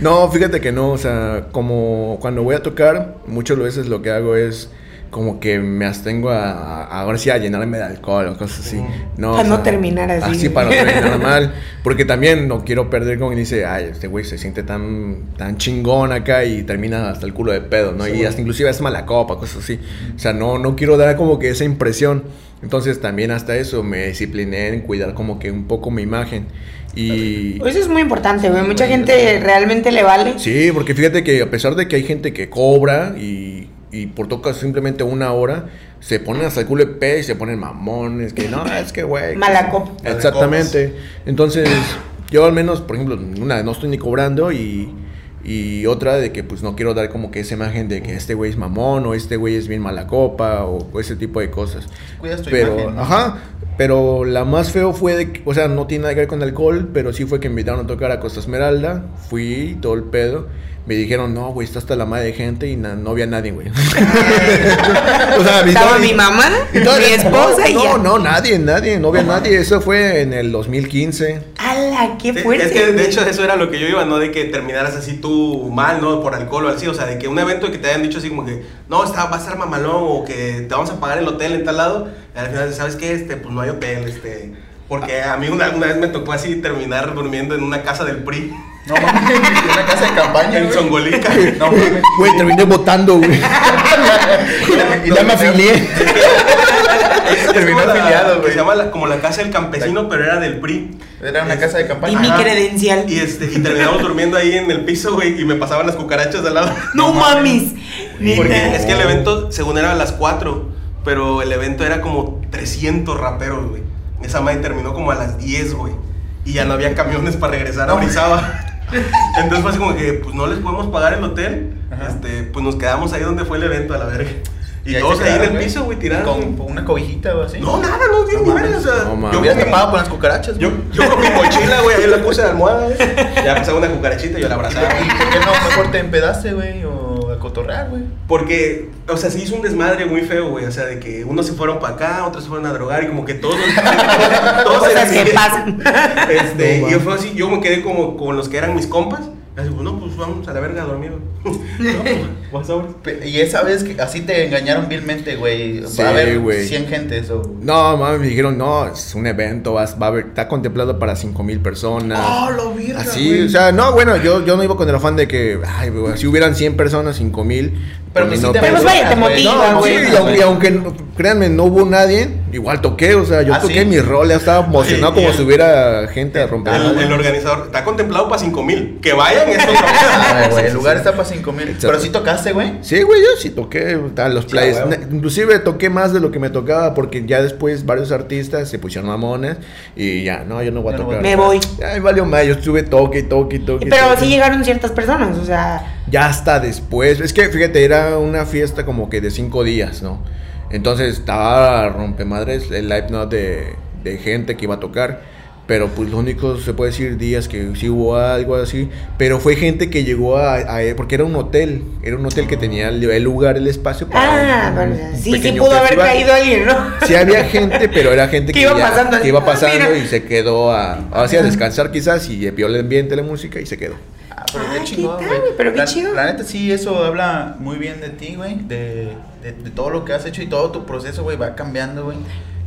No, fíjate que no, o sea, como cuando voy a tocar, muchas veces lo que hago es como que me abstengo a, a ahora sí a llenarme de alcohol o cosas así. No, Para o no sea, terminar así. Así para no terminar mal, porque también no quiero perder como que dice, ay, este güey se siente tan tan chingón acá y termina hasta el culo de pedo, ¿no? Y hasta inclusive es mala copa, cosas así. O sea, no no quiero dar como que esa impresión. Entonces también hasta eso me discipliné en cuidar como que un poco mi imagen. Y Eso es muy importante, güey. Mucha gente realmente le vale. Sí, porque fíjate que a pesar de que hay gente que cobra y, y por tocar simplemente una hora, se ponen hasta el culo de pe y se ponen mamones, que no, es que güey. que- Mala copa. Exactamente. Entonces, yo al menos, por ejemplo, una no estoy ni cobrando y, y otra de que pues no quiero dar como que esa imagen de que este güey es mamón o este güey es bien mala copa o, o ese tipo de cosas. Cuidas tu Pero, imagen, ¿no? ajá. Pero la más feo fue de que, o sea, no tiene nada que ver con alcohol, pero sí fue que me invitaron a tocar a Costa Esmeralda. Fui, todo el pedo. Me dijeron, no, güey, está hasta la madre de gente y na- no había nadie, güey. o sea, Estaba mi mamá, mi esposa y no, ya. No, nadie, nadie, no había nadie. Eso fue en el 2015. ¡Hala, qué fuerte! Es que de hecho eso era lo que yo iba, ¿no? De que terminaras así tú mal, ¿no? Por alcohol o así, o sea, de que un evento que te hayan dicho así como que, no, está, va a estar mamalón o que te vamos a pagar el hotel en tal lado, y al final, ¿sabes qué? Este, pues no hay hotel, este... Porque a mí una, una vez me tocó así terminar durmiendo en una casa del PRI, No mames, en una casa de campaña. en güey. Songolica. No mames. Güey, terminé votando, güey. y ya me afilié. Terminó afiliado, güey. Se llama la- como la casa del campesino, pero era del PRI. Era una casa de Y campaña. mi Ajá. credencial. Y, este, y terminamos durmiendo ahí en el piso, güey, y me pasaban las cucarachas al lado. ¡No mames! Porque es que el evento, según era a las 4, pero el evento era como 300 raperos, güey. Esa madre terminó como a las 10, güey. Y ya no había camiones para regresar a Orizaba. Entonces fue así como que, pues no les podemos pagar el hotel. Ajá. Este, pues nos quedamos ahí donde fue el evento, a la verga. Y, todos ahí en el piso, güey, tirados. Con una cobijita o así. No, nada, no, ni, No o sea, No yo, mi- tapado con las cucarachas. yo, yo con mi mochila, güey, ahí la puse de almohada. Ya pasaba una cucarachita y yo la abrazaba. ¿Y por qué no mejor te empedaste, güey? Cotorrear, güey. Porque, o sea, se hizo un desmadre muy feo, güey. O sea, de que unos se fueron para acá, otros se fueron a drogar y como que todos. todos se Cosas que pasan. Este, No, y fue así, yo me quedé como con los que eran mis compas. Y así, pues, no, pues vamos a la verga a dormir. no, pues. Pe- Y esa vez que así te engañaron vilmente, güey. Sí, Va a haber güey. 100 gentes o. No, mami, me dijeron, no, es un evento, vas, va a haber, está contemplado para 5 mil personas. ¡Oh, lo virga, Así, güey! o sea, no, bueno, yo, yo no iba con el afán de que, ay, güey, si hubieran 100 personas, 5 mil. Pero pues sí no, te Pero pues vaya, te motiva, No, güey. sí, y aunque, aunque no- créanme, no hubo nadie, igual toqué, o sea, yo ¿Ah, toqué sí? mi rol, ya estaba emocionado como el- si hubiera gente a romper. El, organizador está contemplado para 5 mil. Que vayan, es otra cosa. güey, el lugar está para 5 mil. Pero sí tocaste, güey. Sí, güey, yo sí toqué a los Sí, Inclusive toqué más de lo que me tocaba porque ya después varios artistas se pusieron mamones y ya, no, yo no voy a no tocar. Me voy. Ay, valió más, yo estuve toque, toque, toque. Pero toque. sí llegaron ciertas personas, o sea. Ya hasta después. Es que fíjate, era una fiesta como que de cinco días, ¿no? Entonces estaba rompemadres el live ¿no? de, de gente que iba a tocar. Pero pues lo único se puede decir días que sí hubo algo así. Pero fue gente que llegó a, a- porque era un hotel. Era un hotel que tenía el, el lugar, el espacio Ah, un- sí, sí pudo haber caído alguien, ¿no? Sí había gente, pero era gente Que iba ya- pasando así, que iba pasando mira. y se quedó a, así a descansar quizás y vio el ambiente, la música y se quedó. Pero qué chingón, ¿qué tal, güey? Pero qué la, chido. La neta, sí, eso habla muy bien de ti, güey. De, de, de todo lo que has hecho y todo tu proceso, güey, va cambiando, güey.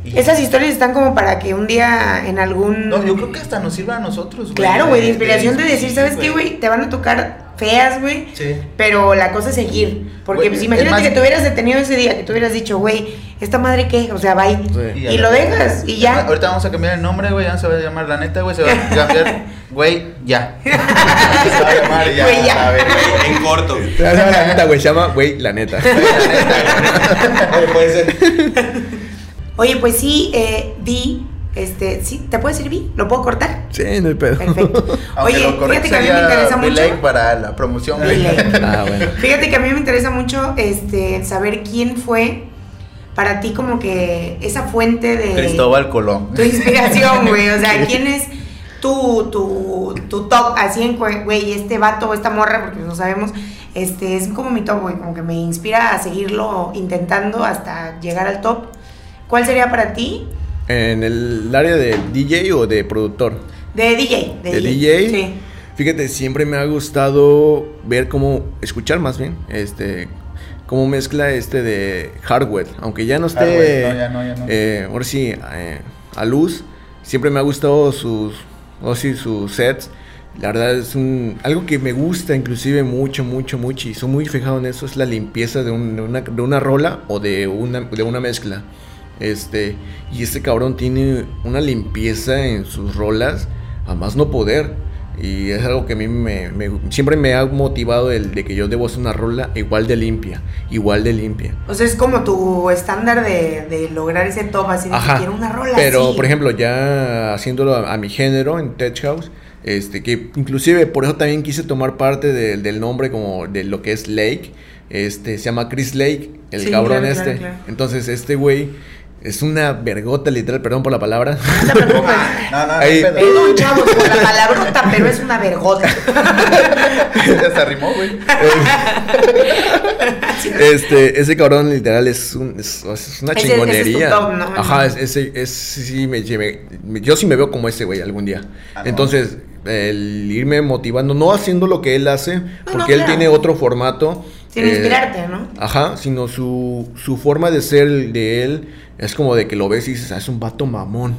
Esas historias están como para que un día en algún. No, yo creo que hasta nos sirva a nosotros, güey. Claro, güey, de inspiración de decir, ¿sabes qué, güey? Te van a tocar feas, güey. Sí. Pero la cosa es seguir. Porque pues es imagínate más- que te hubieras detenido ese día, que tú hubieras dicho, güey, ¿esta madre qué? O sea, bye. Sí. Y lo dejas, y ya. Ahorita vamos a cambiar el nombre, güey. Ya no se va a llamar la neta, güey. Se va a cambiar, güey, ya. se va a llamar ya. Güey, ya. A ver, güey. En corto. La neta, güey, se llama, güey, la neta. Puede ser. Oye, pues sí, eh, vi, este, sí, ¿te puedes decir vi? ¿Lo puedo cortar? Sí, no hay pedo. Perfecto. Aunque Oye, fíjate que a mí me interesa mucho. Para la promoción. Ah, bueno. Fíjate que a mí me interesa mucho este saber quién fue para ti como que esa fuente de Cristóbal Colón. tu inspiración, güey. O sea, quién es tu, tu, tu top así en güey, este vato o esta morra, porque no sabemos, este es como mi top, güey, como que me inspira a seguirlo intentando hasta llegar al top. ¿Cuál sería para ti? ¿En el área de DJ o de productor? De DJ. De, ¿De DJ? Sí. Fíjate, siempre me ha gustado ver cómo, escuchar más bien, este, cómo mezcla este de hardware, aunque ya no esté, Hardware, no, ya no, ya no. eh, ahora sí, eh, a luz, siempre me ha gustado sus, o sí, sus sets, la verdad es un, algo que me gusta inclusive mucho, mucho, mucho, y soy muy fijado en eso, es la limpieza de, un- de una, de una rola o de una, de una mezcla. Este, y este cabrón tiene una limpieza en sus rolas a más no poder. Y es algo que a mí me, me- siempre me ha motivado el de que yo debo hacer una rola igual de limpia, igual de limpia. O sea, es como tu estándar de, de lograr ese top, así de que Ajá. quiero una rola Pero, así. por ejemplo, ya haciéndolo a, a mi género en Tech House, este, que inclusive por eso también quise tomar parte de- del nombre como de lo que es Lake. Este, se llama Chris Lake, el Sí, cabrón claro, este. claro, claro. Entonces, este güey Es una vergota literal, perdón por la palabra. No te preocupes. No, no, no, Ahí- pedo. Perdón, chavos, por la palabrota, pero es una vergota. Ya se arrimó, güey. Este, ese cabrón literal es, un, es, es una Ese- ese es tu chingonería. top, ¿no? Ajá, es- ese, es, sí, me, sí me- me- yo sí me veo como ese güey algún día. Ah, no. Entonces, el irme motivando, no haciendo lo que él hace, porque no, él claro. tiene otro formato. Sin eh, inspirarte, ¿no? Ajá, sino su, su forma de ser de él es como de que lo ves y dices, ah, es un vato mamón.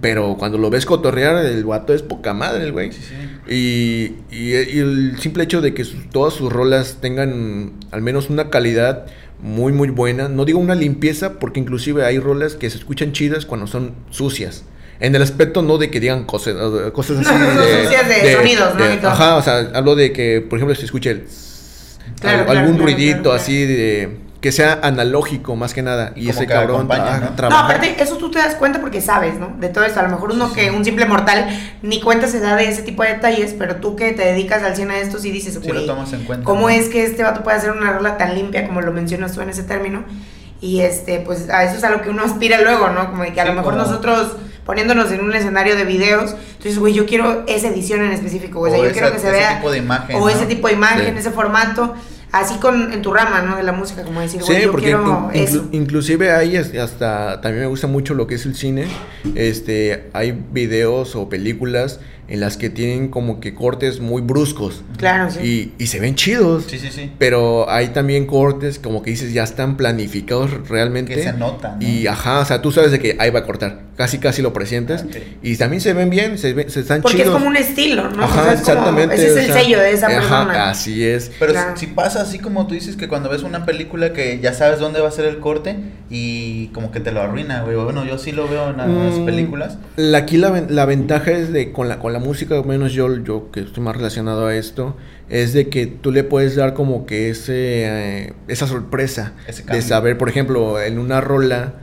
Pero cuando lo ves cotorrear, el vato es poca madre, el güey. Sí, sí. Y, y- y el simple hecho de que sus- todas sus rolas tengan al menos una calidad muy, muy buena. No digo una limpieza, porque inclusive hay rolas que se escuchan chidas cuando son sucias. En el aspecto no de que digan cosas, cosas así No, sucias de sonidos, ¿no? Ajá, o sea, hablo de que, por ejemplo, se escuche el... Claro, algún claro, ruidito claro, claro. así de... Que sea analógico más que nada. Y ese cabrón acompaña, trabaja, ¿no? Aparte, eso tú te das cuenta porque sabes, ¿no? De todo esto. A lo mejor uno que, un simple mortal, ni cuenta se da de ese tipo de detalles, pero tú que te dedicas al cine a esto, sí dices, Sí güey, lo tomas en cuenta. ¿cómo ¿no? es que este vato puede hacer una rola tan limpia como lo mencionas tú en ese término? Y este, pues a eso es a lo que uno aspira luego, ¿no? Como de que a Sí, lo mejor como- nosotros poniéndonos en un escenario de videos, entonces, güey, yo quiero esa edición en específico, güey. O O sea, yo esa- quiero que se ese vea. tipo de imagen, O ¿no? ese tipo de imagen, Sí. ese formato. Así con en tu rama, ¿no? De la música, como decir, Sí, yo porque quiero in- inclu- eso. inclusive hay hasta también me gusta mucho lo que es el cine. Este, hay videos o películas en las que tienen como que cortes muy bruscos Claro, sí. y, y se ven chidos. Sí, sí, sí. Pero hay también cortes como que dices ya están planificados realmente. Que se notan, ¿no? Y ajá, o sea, tú sabes de que ahí va a cortar. Casi casi lo presientes. Ah, ok. Y también se ven bien, se, ven- se están Porque chidos. es como un estilo, ¿no? Ajá, O sea, es como- exactamente. ese es o el sea, sello de esa ajá, persona. así es. Pero Claro. si pasa así como tú dices que cuando ves una película que ya sabes dónde va a ser el corte y como que te lo arruina, güey. Bueno, yo sí lo veo en las Mm, películas. La, aquí la, la ventaja es de con la, con la música, al menos yo, yo que estoy más relacionado a esto, es de que tú le puedes dar como que ese eh, esa sorpresa Ese de saber, por ejemplo, en una rola,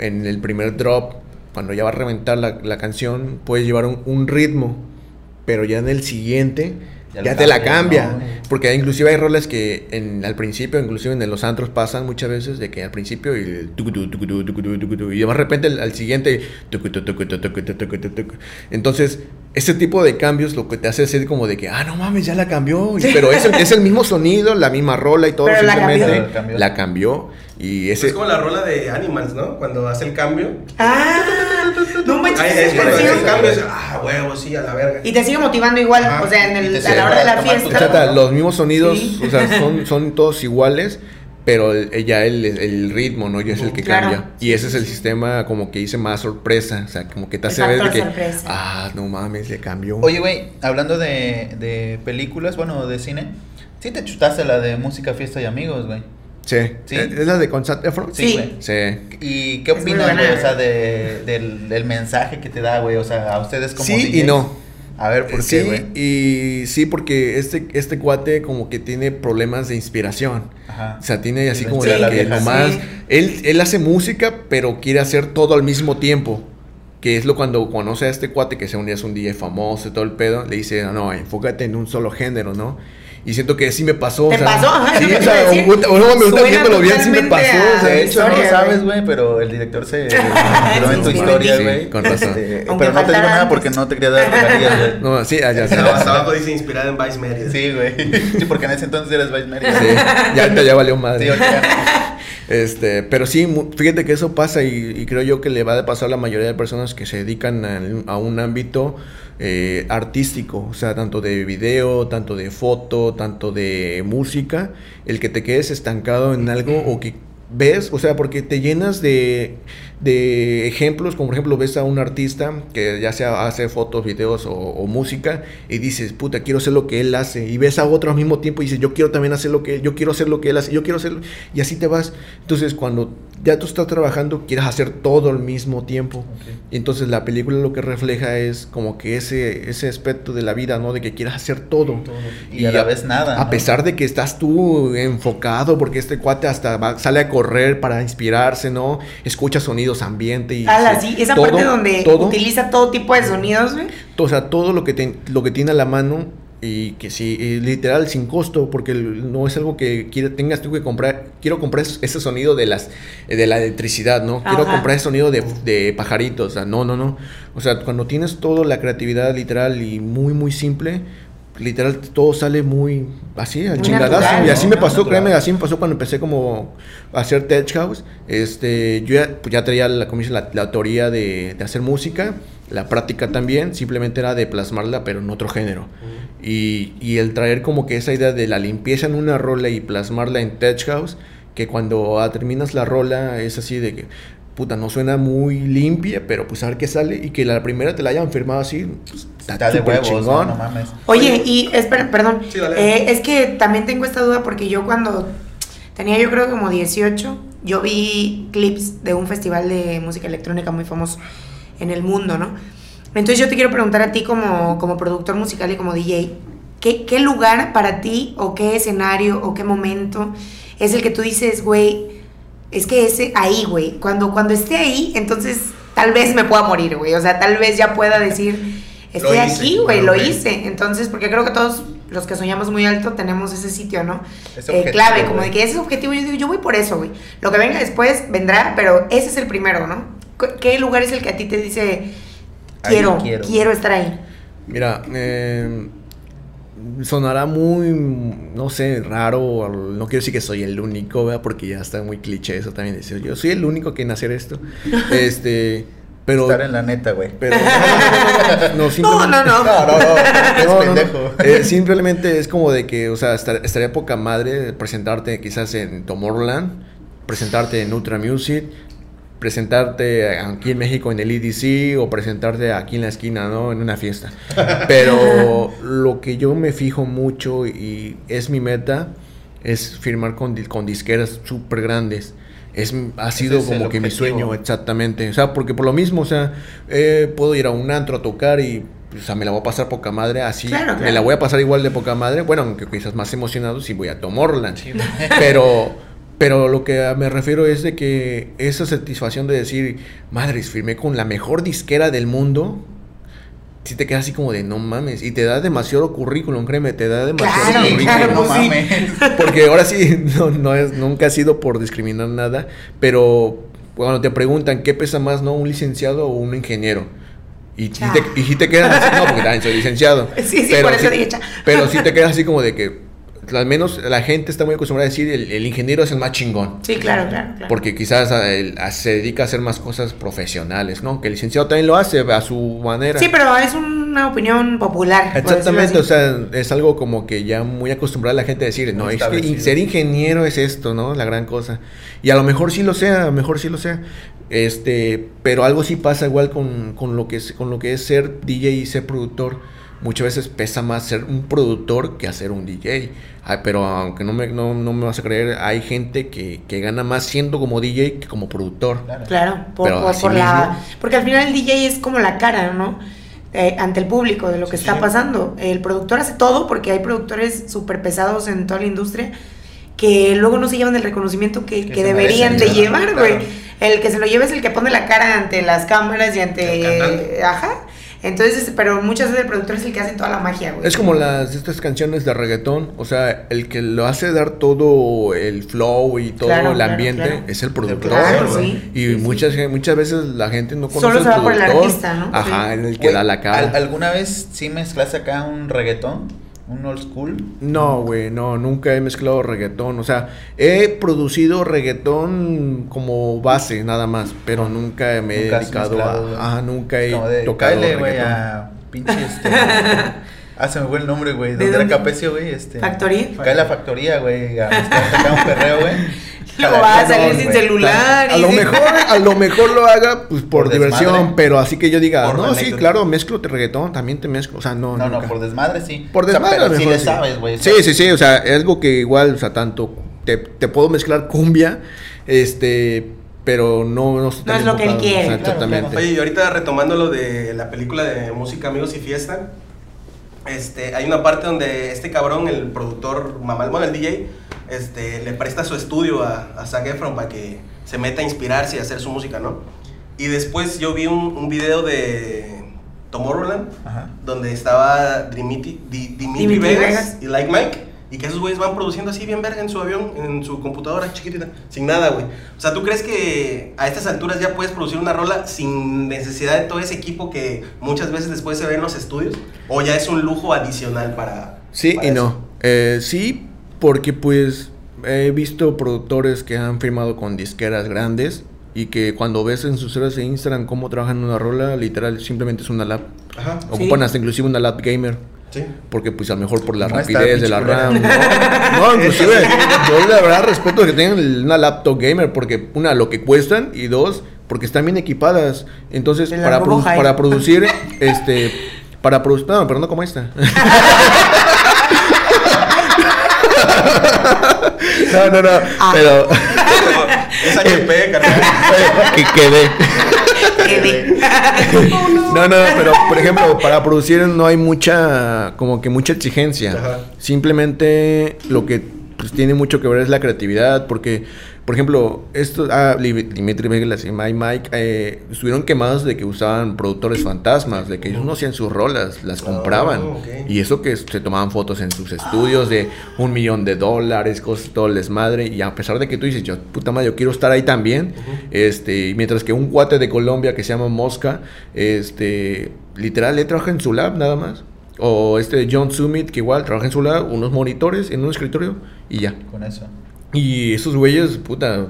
en el primer drop, cuando ya va a reventar la, la canción, puedes llevar un, un ritmo, pero ya en el siguiente Ya te la cambia. Porque inclusive hay rolas que en, al principio, inclusive en los antros pasan muchas veces de que al principio y el y de repente al, siguiente entonces ese tipo de cambios lo que te hace ser como de que ah no mames ya la cambió Y- pero es el, es el mismo sonido la misma rola y todo Pero simplemente cambió. La cambió. la cambió y ese Es como la rola de Animals, ¿no? Cuando hace el cambio. Ah, no manches, Ahí es cuando ah, huevo, sí, a la verga. Y te sigue motivando igual, Ajá. o sea, en el, a la hora de la fiesta. sea, ta- los mismos sonidos, Sí. o sea, son, son todos iguales, pero ya el, el ritmo, ¿no? Ya es el que Claro. cambia. Y ese es el sistema como que hice más sorpresa, o sea, como que te hace ver de que, sorpresa. ah, no mames, le cambió. Oye, güey, hablando de, de películas, bueno, de cine, sí te chutaste la de música, fiesta y amigos, güey. Sí. Sí. ¿Es es la de Consat Efron? Sí. güey. Sí. ¿Y qué opinas, güey? O sea, de, del, del mensaje que te da, güey. O sea, a ustedes como Sí y no. A ver, ¿por sí, qué, güey? y sí, porque este, este cuate como que tiene problemas de inspiración. Ajá. O sea, tiene así como de la que vieja. nomás. Sí. Él, él hace música, pero quiere hacer todo al mismo tiempo. Que es lo cuando conoce a este cuate que según día es un DJ famoso y todo el pedo, le dice, no, no, enfócate en un solo género, ¿no? Y siento que sí me pasó. ¿Te o sea, pasó? Ajá, Sí, o sea, decir. ahorita- ahorita me gusta viéndolo bien, sí me pasó. o sea, De hecho, no lo historia, sabes, güey. pero el director se inspiró en tu historia, güey. Sí, con razón. Este, pero no te digo nada porque no te quería dar regalías, güey. No, sí, ah, ya, ya, Hasta abajo dice inspirada en Vice Mérida. Sí, güey. Sí, porque en ese entonces eres Vice Mary. Sí, ya, ahorita ya valió madre. Sí, ahorita. Este, pero sí, fíjate que eso pasa y, y creo yo que le va a pasar a la mayoría de personas que se dedican a, un ámbito eh, artístico, o sea, tanto de video, tanto de foto, tanto de música, el que te quedes estancado en algo o que ves, o sea, porque te llenas de, de ejemplos, como por ejemplo ves a un artista que ya sea hace fotos, videos o, o música y dices, puta, quiero hacer lo que él hace, y ves a otro al mismo tiempo y dices, yo quiero también hacer lo que él, yo quiero hacer lo que él hace, yo quiero hacerlo, y así te vas. Entonces, cuando ya tú estás trabajando, quieres hacer todo al mismo tiempo. Y entonces la película lo que refleja es como que ese, ese aspecto de la vida, ¿no? De que quieras hacer todo. Y a la vez nada, A ¿no? pesar de que estás tú enfocado, porque este cuate hasta va- sale a correr para inspirarse, ¿no? Escucha sonidos ambiente y... Ala, sí, esa todo- parte donde todo, utiliza todo tipo de sonidos, güey. o sea, todo lo que, te- lo que tiene a la mano y que sí, y literal sin costo, porque no es algo que quiera, tengas tú que comprar. Quiero comprar ese sonido de las de la electricidad, ¿no? Quiero Ajá. comprar ese sonido de, de pajaritos, o sea, no, no, no. O sea, cuando tienes toda la creatividad literal y muy, muy simple, literal todo sale muy así, al chingadazo. y así ¿no? me pasó, Natural. créeme, así me pasó cuando empecé como a hacer tech house. Este, yo ya, pues ya traía la, la, la teoría de, de hacer música, la práctica también, simplemente era de plasmarla, pero en otro género. Y, y el traer como que esa idea de la limpieza en una rola y plasmarla en tech house, que cuando ah, terminas la rola es así de que, puta, no suena muy limpia, pero pues a ver qué sale y que la primera te la hayan firmado así, pues, está, Está de huevos, ¿no? chingón. no mames. Oye, y espera, perdón. Sí, dale. Eh, es que también tengo esta duda porque yo cuando tenía yo creo como 18, yo vi clips de un festival de música electrónica muy famoso en el mundo, ¿no? Entonces yo te quiero preguntar a ti como, como productor musical y como DJ, ¿qué, ¿qué lugar para ti o qué escenario o qué momento es el que tú dices, güey, es que ese ahí, güey, cuando, cuando esté ahí, entonces tal vez me pueda morir, güey, o sea, tal vez ya pueda decir, estoy hice, aquí, güey, lo hice. Entonces, porque creo que todos los que soñamos muy alto tenemos ese sitio, ¿no? Ese Eh, objetivo, clave, como de que ese es objetivo, yo digo, yo voy por eso, güey. Lo que venga después vendrá, pero ese es el primero, ¿no? ¿Qué- ¿Qué lugar es el que a ti te dice, quiero, quiero. quiero, estar ahí? Mira, eh, sonará muy, no sé, raro. No quiero decir que soy el único, ¿verdad? Porque ya está muy cliché eso también. Decir, yo soy el único que en hacer esto. este, pero. Estar en la neta, güey. Pero. No, No, no, no. No, no, no, es No, no, no. pendejo. Eh, simplemente es como de que, o sea, estar- estaría poca madre presentarte quizás en Tomorrowland, presentarte en Ultra Music, presentarte aquí en México en el EDC o presentarte aquí en la esquina, ¿no? En una fiesta. Pero lo que yo me fijo mucho y es mi meta es firmar con, con disqueras súper grandes. Es, ha sido es como que mi sueño, exactamente. O sea, porque por lo mismo, o sea, eh, puedo ir a un antro a tocar y, o sea, me la voy a pasar poca madre así. Claro, Me claro. la voy a pasar igual de poca madre. Bueno, aunque quizás más emocionado si voy a Tomorrowland. Pero, pero lo que me refiero es de que esa satisfacción de decir, madres, firmé con la mejor disquera del mundo. Si te quedas así como de no mames. Y te da demasiado currículum, créeme, te da demasiado Claro, currículum. claro, no sí. mames. Porque ahora sí, no, no es, nunca ha sido por discriminar nada, pero cuando te preguntan qué pesa más, ¿no? ¿Un licenciado o un ingeniero? Y, si te, y si te quedas así, no, porque también soy licenciado. Sí, sí, por eso sí- dije. Pero si te quedas así como de que, al menos la gente está muy acostumbrada a decir, el, el ingeniero es el más chingón. Sí, claro, claro, claro. Porque quizás a- el- a- se dedica a hacer más cosas profesionales, ¿no? Que el licenciado también lo hace a su manera. Sí, pero es una opinión popular. Exactamente, o sea, es algo como que ya muy acostumbrada la gente a decir, no, es que ser ingeniero es esto, ¿no? La gran cosa. Y a lo mejor sí lo sea, a lo mejor sí lo sea. Este, pero algo sí pasa igual con, con lo que es, con lo que es ser DJ y ser productor. Muchas veces pesa más ser un productor que hacer un DJ. Ay, pero aunque no me, no, no me vas a creer, hay gente que, que gana más siendo como DJ que como productor. Claro. Claro, por, la, porque al final el DJ es como la cara, ¿no? Eh, ante el público de lo que Sí, está sí. pasando. El productor hace todo porque hay productores súper pesados en toda la industria que luego no se llevan el reconocimiento que, Que deberían merecen, de llevar, claro. güey. El que se lo lleva es el que pone la cara ante las cámaras y ante... Ajá. Entonces, pero muchas veces el productor es el que hace toda la magia, güey. Es como las estas canciones de reggaetón, o sea, el que lo hace dar todo el flow y todo Claro, el claro, ambiente claro. es el productor. Claro, güey. sí, Y sí, sí. muchas muchas veces la gente no Solo conoce se al va por el productor. artista, ¿no? Ajá, Sí. en el que Güey, da la cara. ¿al- ¿Alguna vez sí mezclaste acá un reggaetón? ¿Un old school? No, güey, no, nunca he mezclado reggaetón. O sea, he producido reggaetón como base, nada más, pero nunca me he Nunca has dedicado mezclado, a. Ajá, nunca he de, tocado güey, reggaetón. a pinche este... ah, se me fue el nombre, güey. ¿De ¿Dónde era? Capecio, güey? Este... ¿Factoría? Cae la factoría, güey. A tocar un perreo, güey. Luego va a salir sin celular. A lo mejor, a lo mejor lo haga pues por, Por diversión, desmadre. pero así que yo diga, Por no, sí, anécdota. claro, mezclo de reggaetón, también te mezclo, o sea, no, No, no, por desmadre sí. Por O sea, desmadre, pero sí le sí. sabes, güey. o Sí, sí, sí, o sea, es algo que igual, o sea, tanto te, te puedo mezclar cumbia, este, pero no, no, No es lo que él quiere, o claro, exactamente. Oye, y ahorita retomando lo de la película de Música, Amigos y Fiesta, este, hay una parte donde este cabrón, el productor, mamá, bueno, el DJ, este, le presta su estudio a, a Zac Efron para que se meta a inspirarse y hacer su música, ¿no? Y después yo vi un, un video de, Tomorrowland, Ajá. donde estaba Dimitri, Di- Dimitri Dimitri Vegas, Vegas. y Like Mike. Y que esos güeyes van produciendo así bien verga en su avión, en su computadora chiquitita, sin nada, güey. O sea, ¿tú crees que a estas alturas ya puedes producir una rola sin necesidad de todo ese equipo que muchas veces después se ve en los estudios? ¿O ya es un lujo adicional para... Sí para y eso? no. Eh, sí, porque pues he visto productores que han firmado con disqueras grandes y que cuando ves en sus redes de Instagram cómo trabajan en una rola, literal, simplemente es una lap. Ajá, Ocupan Sí. hasta inclusive una lap gamer. sí. Porque pues a lo mejor por la ¿Cómo está, rapidez de la RAM. No, no inclusive yo la verdad respeto que tengan una laptop gamer porque una lo que cuestan y dos porque están bien equipadas. Entonces la para, produ- para producir este para producir no, pero no como esta. no, no, no, Ah. pero es HP, carnal. que quede. Quedé. No, no, pero por ejemplo, para producir no hay mucha, como que mucha exigencia. Ajá. Simplemente lo que pues, tiene mucho que ver es la creatividad, porque, por ejemplo, esto, ah, Dimitri Vegas y Mike Mike eh, estuvieron quemados de que usaban productores fantasmas, de que ellos no hacían sus rolas, las compraban. Oh, ok. Y eso que se tomaban fotos en sus estudios de un millón de dólares, cosas, todo el desmadre. Y a pesar de que tú dices, yo, puta madre, yo quiero estar ahí también. este, mientras que un cuate de Colombia que se llama Mosca, este, literal, le trabaja en su lab nada más. O este John Summit, que igual trabaja en su lab, unos monitores en un escritorio y ya. Con eso. Y esos güeyes, puta,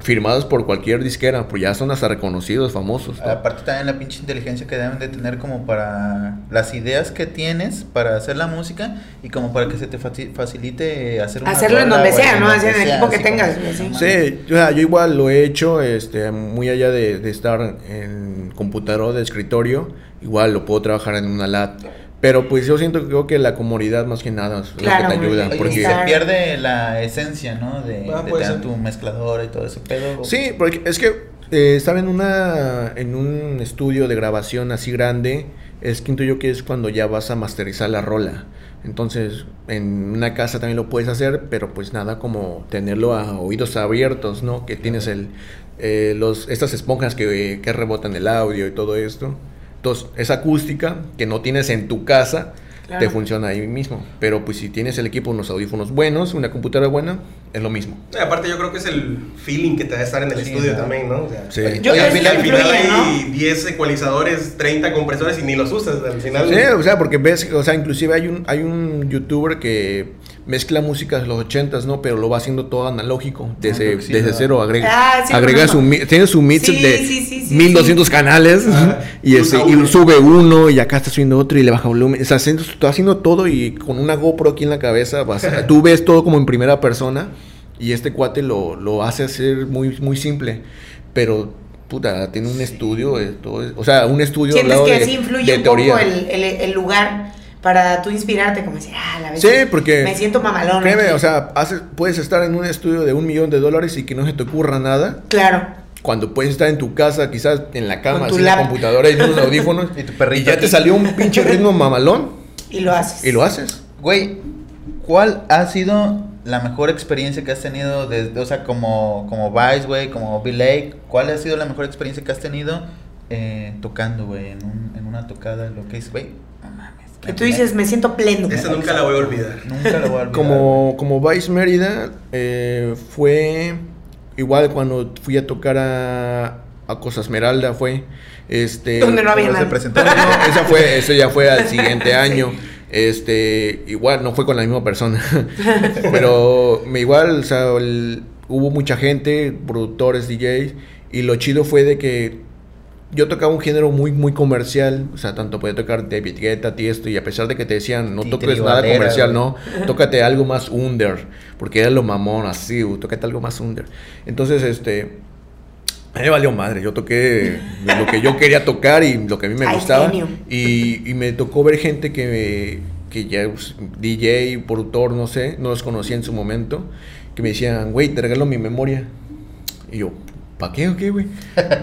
firmados por cualquier disquera, pues ya son hasta reconocidos, famosos. todo. Aparte también la pinche inteligencia que deben de tener como para las ideas que tienes para hacer la música y como para que se te faci- facilite hacer una Hacerlo en donde sea, ¿no? Así en el equipo que tengas, sí. no. Sí, o sea, yo igual lo he hecho, este, muy allá de, de estar en computador de escritorio, igual lo puedo trabajar en una lab. Pero pues yo siento que creo que la comodidad más que nada es Claro, lo que te ayuda. Oye, porque y se pierde la esencia, ¿no? De, Ah, de tener tu mezcladora y todo ese pedo. Sí, porque es que eh, en una en un estudio de grabación así grande es quinto yo que es cuando ya vas a masterizar la rola. Entonces, en una casa también lo puedes hacer, pero pues nada como tenerlo a oídos abiertos, ¿no? Que tienes el eh, los estas esponjas que, que rebotan el audio y todo esto. Entonces, esa acústica que no tienes en tu casa Claro. te funciona ahí mismo. Pero pues si tienes el equipo, unos audífonos buenos, una computadora buena, es lo mismo. Y aparte yo creo que es el feeling que te da estar en el Sí, estudio también, ¿no? O sea, Sí. Yo al que final, al final hay 10 ecualizadores, 30 compresores y ni los usas. Al final. Sí, o sea, porque ves, o sea, inclusive hay un, hay un youtuber que mezcla música de los ochentas, ¿no? Pero lo va haciendo todo analógico, desde, sí, desde cero, agrega, Ah, sí, agrega su, tiene su mix Sí, de sí, sí, sí, 1200 canales y, ese, y sube uno y acá está subiendo otro y le baja volumen, o sea, está haciendo todo y con una GoPro aquí en la cabeza, vas a- tú ves todo como en primera persona y este cuate lo, lo hace hacer muy, muy simple, pero... Puta, tiene un estudio, eh, todo o sea, un estudio ¿Sientes que de, así influye de un teoría. poco el, el, el lugar para tú inspirarte? Como decir, ah, la vez Sí, porque- me siento mamalón. Créeme, aquí"? o sea, haces- puedes estar en un estudio de un millón de dólares y que no se te ocurra nada. Claro. Cuando puedes estar en tu casa, quizás en la cama, en la computadora y unos audífonos. Y tu perrito y ya te salió un pinche ritmo mamalón Y lo haces. y lo haces. Güey, ¿cuál ha sido la mejor experiencia que has tenido desde, o sea, como, como Vice, güey, como Bill Lake? ¿Cuál ha sido la mejor experiencia que has tenido eh, tocando, güey, en, un, en una tocada? Lo que es, güey. Que tú dices, me siento pleno. Esa nunca la voy a olvidar. Nunca lo voy a olvidar. Como, como Vice Mérida, eh, fue igual cuando fui a tocar a, a Cosa Esmeralda, fue. Este, Donde no había nada. presentó. No, no, esa fue, eso ya fue al siguiente año. Este, igual no fue con la misma persona. Pero me igual, o sea, el- hubo mucha gente, productores, DJs, y lo chido fue de que yo tocaba un género muy, muy comercial, o sea, tanto podía tocar David Guetta, Tiesto, y a pesar de que te decían, no toques nada comercial, no, tócate algo más under, porque era lo mamón, así, tócate algo más under. Entonces, este, a mí me valió madre, yo toqué lo que yo quería tocar y lo que a mí me gustaba. Y, y me tocó ver gente que, que ya, pues, DJ, productor, no sé, no los conocía en su momento, que me decían, güey, te regalo mi memoria. Y yo, ¿para qué o qué, güey?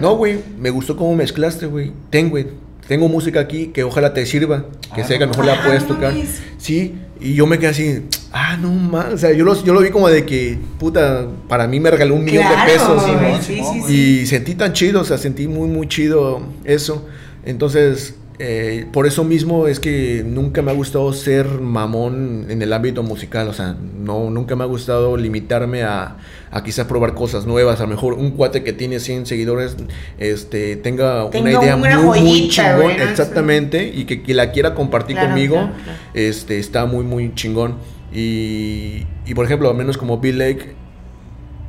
No, güey, me gustó cómo mezclaste, güey. Ten, güey. Tengo música aquí que ojalá te sirva, que Ah, sé que a lo mejor la puedes tocar. Sí, y yo me quedé así, ah, no mames. O sea, yo lo, yo lo vi como de que, puta, para mí me regaló un millón de pesos. sí, sí, sí. Y sentí tan chido, o sea, sentí muy, muy chido eso. Entonces, eh, por eso mismo es que nunca me ha gustado ser mamón en el ámbito musical, o sea, no, nunca me ha gustado limitarme a, a quizás probar cosas nuevas, a lo mejor un cuate que tiene 100 seguidores este, tenga, Tenga una idea una muy, muy joyita, chingón, güey, ¿no? exactamente, y que, que la quiera compartir Claro, conmigo, claro, claro. este, está muy, muy chingón. Y, y por ejemplo, al menos como Bill Lake,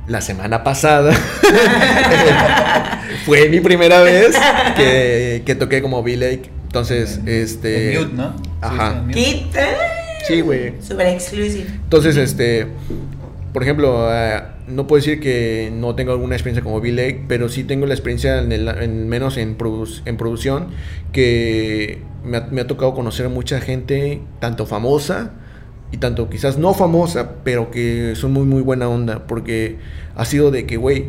la semana pasada fue mi primera vez que, que toqué como Bill Lake. Entonces, este. En mute, ¿no? Ajá. sí. Sí, güey. Super exclusive. Entonces, este. Por ejemplo, eh, no puedo decir que no tengo alguna experiencia como Bill Lake, pero sí tengo la experiencia, en el- en menos en, produ- en producción, que me ha, me ha tocado conocer a mucha gente, tanto famosa y tanto quizás no famosa, pero que son muy, muy buena onda, porque ha sido de que, güey,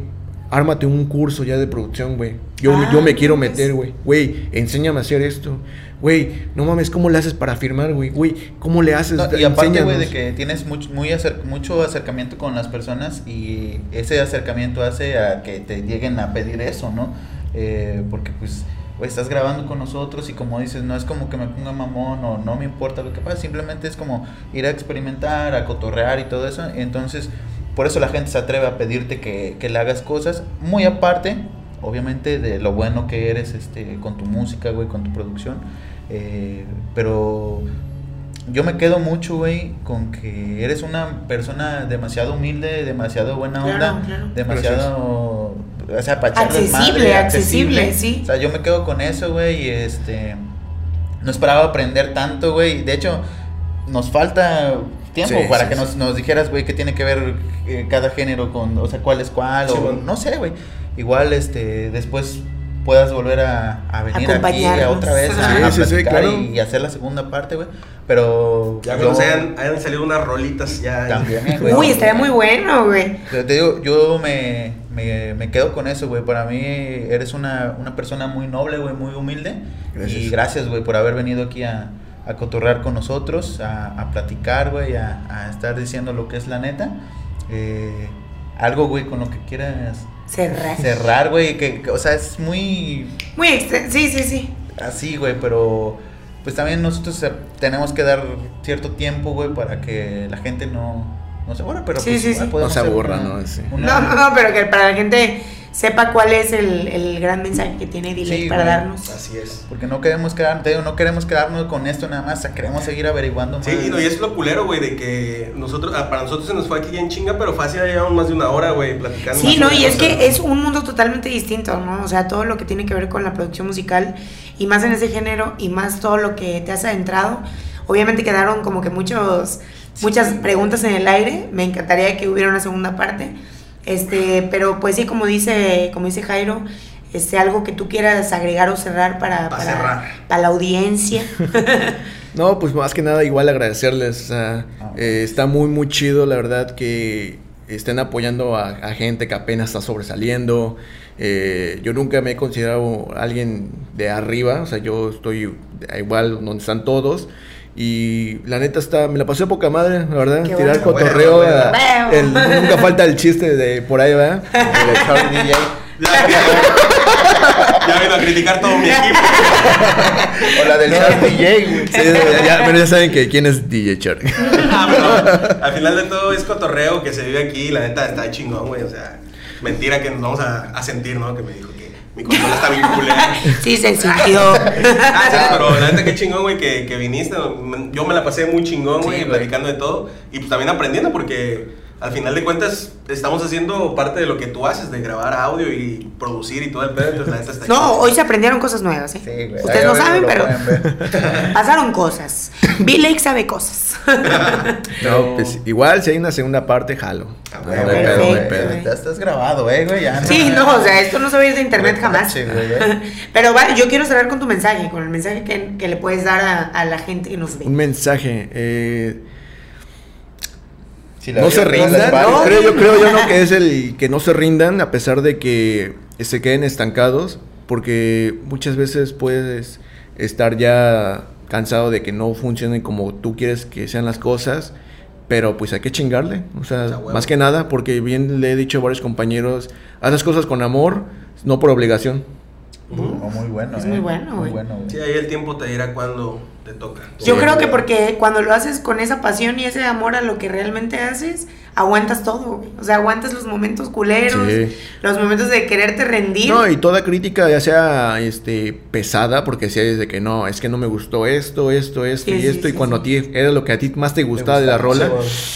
ármate un curso ya de producción, güey. Yo, Ah, yo me quiero pues. meter, güey. Güey, enséñame a hacer esto. Güey, no mames, ¿cómo le haces para firmar, güey? Güey, ¿cómo le haces? No, y aparte, güey, de que tienes mucho, muy acer- mucho acercamiento con las personas y ese acercamiento hace a que te lleguen a pedir eso, ¿no? Eh, porque pues, estás grabando con nosotros y como dices, no es como que me ponga mamón o no me importa lo que pasa, simplemente es como ir a experimentar, a cotorrear y todo eso. Entonces, por eso la gente se atreve a pedirte que, que le hagas cosas, muy aparte, obviamente, de lo bueno que eres este, con tu música, güey, con tu producción. Eh, pero yo me quedo mucho, güey, con que eres una persona demasiado humilde, demasiado buena onda, claro. demasiado, o sea, para echar Accesible, accesible, sí. O sea, yo me quedo con eso, güey, y este, no esperaba aprender tanto, güey. De hecho, nos falta tiempo Sí, para sí, que sí. Nos, nos dijeras, güey, qué tiene que ver eh, cada género con, o sea, cuál es cuál, Sí, o bueno. no sé, güey. Igual, este, después puedas volver a, a venir aquí a otra vez a, a Sí, sí, sí, platicar claro. y, y hacer la segunda parte, güey. Pero Ya yo hayan, hayan salido unas rolitas ya. también, güey. Uy, estaría muy bueno, güey. Te digo, yo me, me, me quedo con eso, güey. Para mí eres una, una persona muy noble, güey, muy humilde. Gracias. Y gracias, güey, por haber venido aquí a, a cotorrear con nosotros, a, a platicar, güey, a, a estar diciendo lo que es la neta. Eh, algo, güey, con lo que quieras Cerrar. cerrar, güey, que, que, o sea, es muy Muy extra. Sí, sí, sí. así, güey, pero pues también nosotros tenemos que dar cierto tiempo, güey, para que la gente no, no se aburra, pero Sí, pues sí, sí. podemos No se aburra, una- ¿no? Sí. una- no, no, pero que para la gente sepa cuál es el, el gran mensaje que tiene Delay Sí, para güey. darnos. Así es. Porque no queremos quedar, te digo, no queremos quedarnos con esto nada más, o sea, queremos seguir averiguando más. Sí, y, no, y es lo culero, güey, de que nosotros, ah, para nosotros se nos fue aquí en chinga, pero fácil ya llevamos más de una hora, güey, platicando. Sí, no, y es que es un mundo totalmente distinto, ¿no? O sea, todo lo que tiene que ver con la producción musical y más en ese género y más todo lo que te has adentrado. Obviamente quedaron como que muchos muchas preguntas en el aire. Me encantaría que hubiera una segunda parte. Este, pero pues sí, como dice, como dice Jairo, este, algo que tú quieras agregar o cerrar para, Pa' para, cerrar. para la audiencia. No, pues más que nada igual agradecerles. o sea, eh, está muy, muy chido, la verdad, que estén apoyando a, a gente que apenas está sobresaliendo. Eh, yo nunca me he considerado alguien de arriba, o sea, yo estoy igual donde están todos. Y la neta está, me la pasé poca madre, la verdad. Qué tirar bueno. cotorreo. Bueno, a- bueno. el- nunca falta el chiste de por ahí, ¿verdad? El Charlie DJ. Ya, ya vino a criticar todo mi equipo. O la del Charlie DJ, güey. Sí, ya, ya- pero ya saben que quién es DJ Charlie. Ah, pero al final de todo es cotorreo que se vive aquí. La neta está chingón, güey. O sea, mentira que nos vamos a, a sentir, ¿no? Que me dijo mi consola está bien culera. Sí, se sintió. Ah, sí, pero la neta qué chingón, güey, que, que viniste. Yo me la pasé muy chingón, güey, Sí, güey. platicando de todo. Y pues también aprendiendo porque al final de cuentas estamos haciendo parte de lo que tú haces, de grabar audio y producir y todo el pedo. Entonces la neta está No, hoy se aprendieron cosas nuevas, ¿eh? Sí, güey. Ustedes no saben, pero pasaron cosas. Bill Lake sabe cosas. No, pues igual si hay una segunda parte, jalo. Ah, No, güey, no hay pedo, perfecto, pedo. güey. Ya estás grabado, eh, güey. Ya Sí, no, o sea, esto no se va a ir de internet jamás. Sí, güey, eh. Pero va, yo quiero cerrar con tu mensaje, con el mensaje que, que le puedes dar a, a la gente que nos ve. Un mensaje. eh, Si la no se rindan. Creo, yo creo yo no que es el que no se rindan a pesar de que se queden estancados. Porque muchas veces puedes estar ya cansado de que no funcionen como tú quieres que sean las cosas. Pero pues hay que chingarle. O sea, más que nada, porque bien le he dicho a varios compañeros, haz las cosas con amor, no por obligación. O muy bueno, Es eh. muy bueno, Muy güey. bueno. Sí, ahí el tiempo te dirá cuándo te toca. Yo creo que porque cuando lo haces con esa pasión y ese amor a lo que realmente haces, aguantas todo. O sea, aguantas los momentos culeros, Sí. los momentos de quererte rendir. No, y toda crítica, ya sea este pesada, porque si es de que no, es que no me gustó esto, esto, esto Sí, y sí, esto, sí, y cuando sí. a ti era lo que a ti más te gustaba de la rola,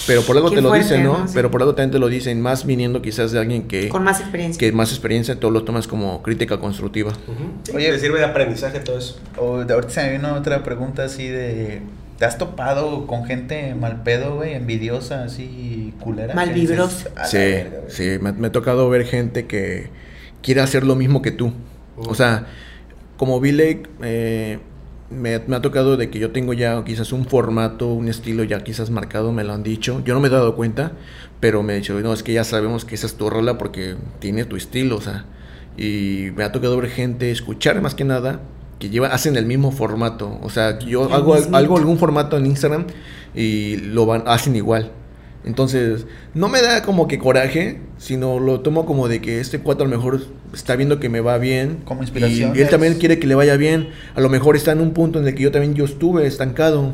pero por algo Qué te lo fuerte, dicen, ¿no? ¿no? Sí. Pero por algo también te lo dicen, más viniendo quizás de alguien que, con más experiencia. que más experiencia, todo lo tomas como crítica constructiva. Ujú. Sí, Oye. te sirve de aprendizaje todo eso. O de ahorita se me vino otra pregunta así de. ¿Te has topado con gente mal pedo, güey? Envidiosa, así, culera. Malvibrosa. dices, "A la Sí, verga, güey"? sí, me, me ha tocado ver gente que quiere hacer lo mismo que tú. O sea, como Billy, eh, me, me ha tocado de que yo tengo ya quizás un formato, un estilo ya quizás marcado, me lo han dicho. Yo no me he dado cuenta, pero me han dicho, no, es que ya sabemos que esa es tu rola porque tiene tu estilo, o sea. Y me ha tocado ver gente, escuchar más que nada, que hacen el mismo formato. O sea, yo hago algún formato en Instagram y lo van, hacen igual. Entonces, no me da como que coraje, sino lo tomo como de que este cuatro a lo mejor está viendo que me va bien. Como inspiración, Y, él también quiere que le vaya bien. A lo mejor está en un punto en el que yo también yo estuve estancado.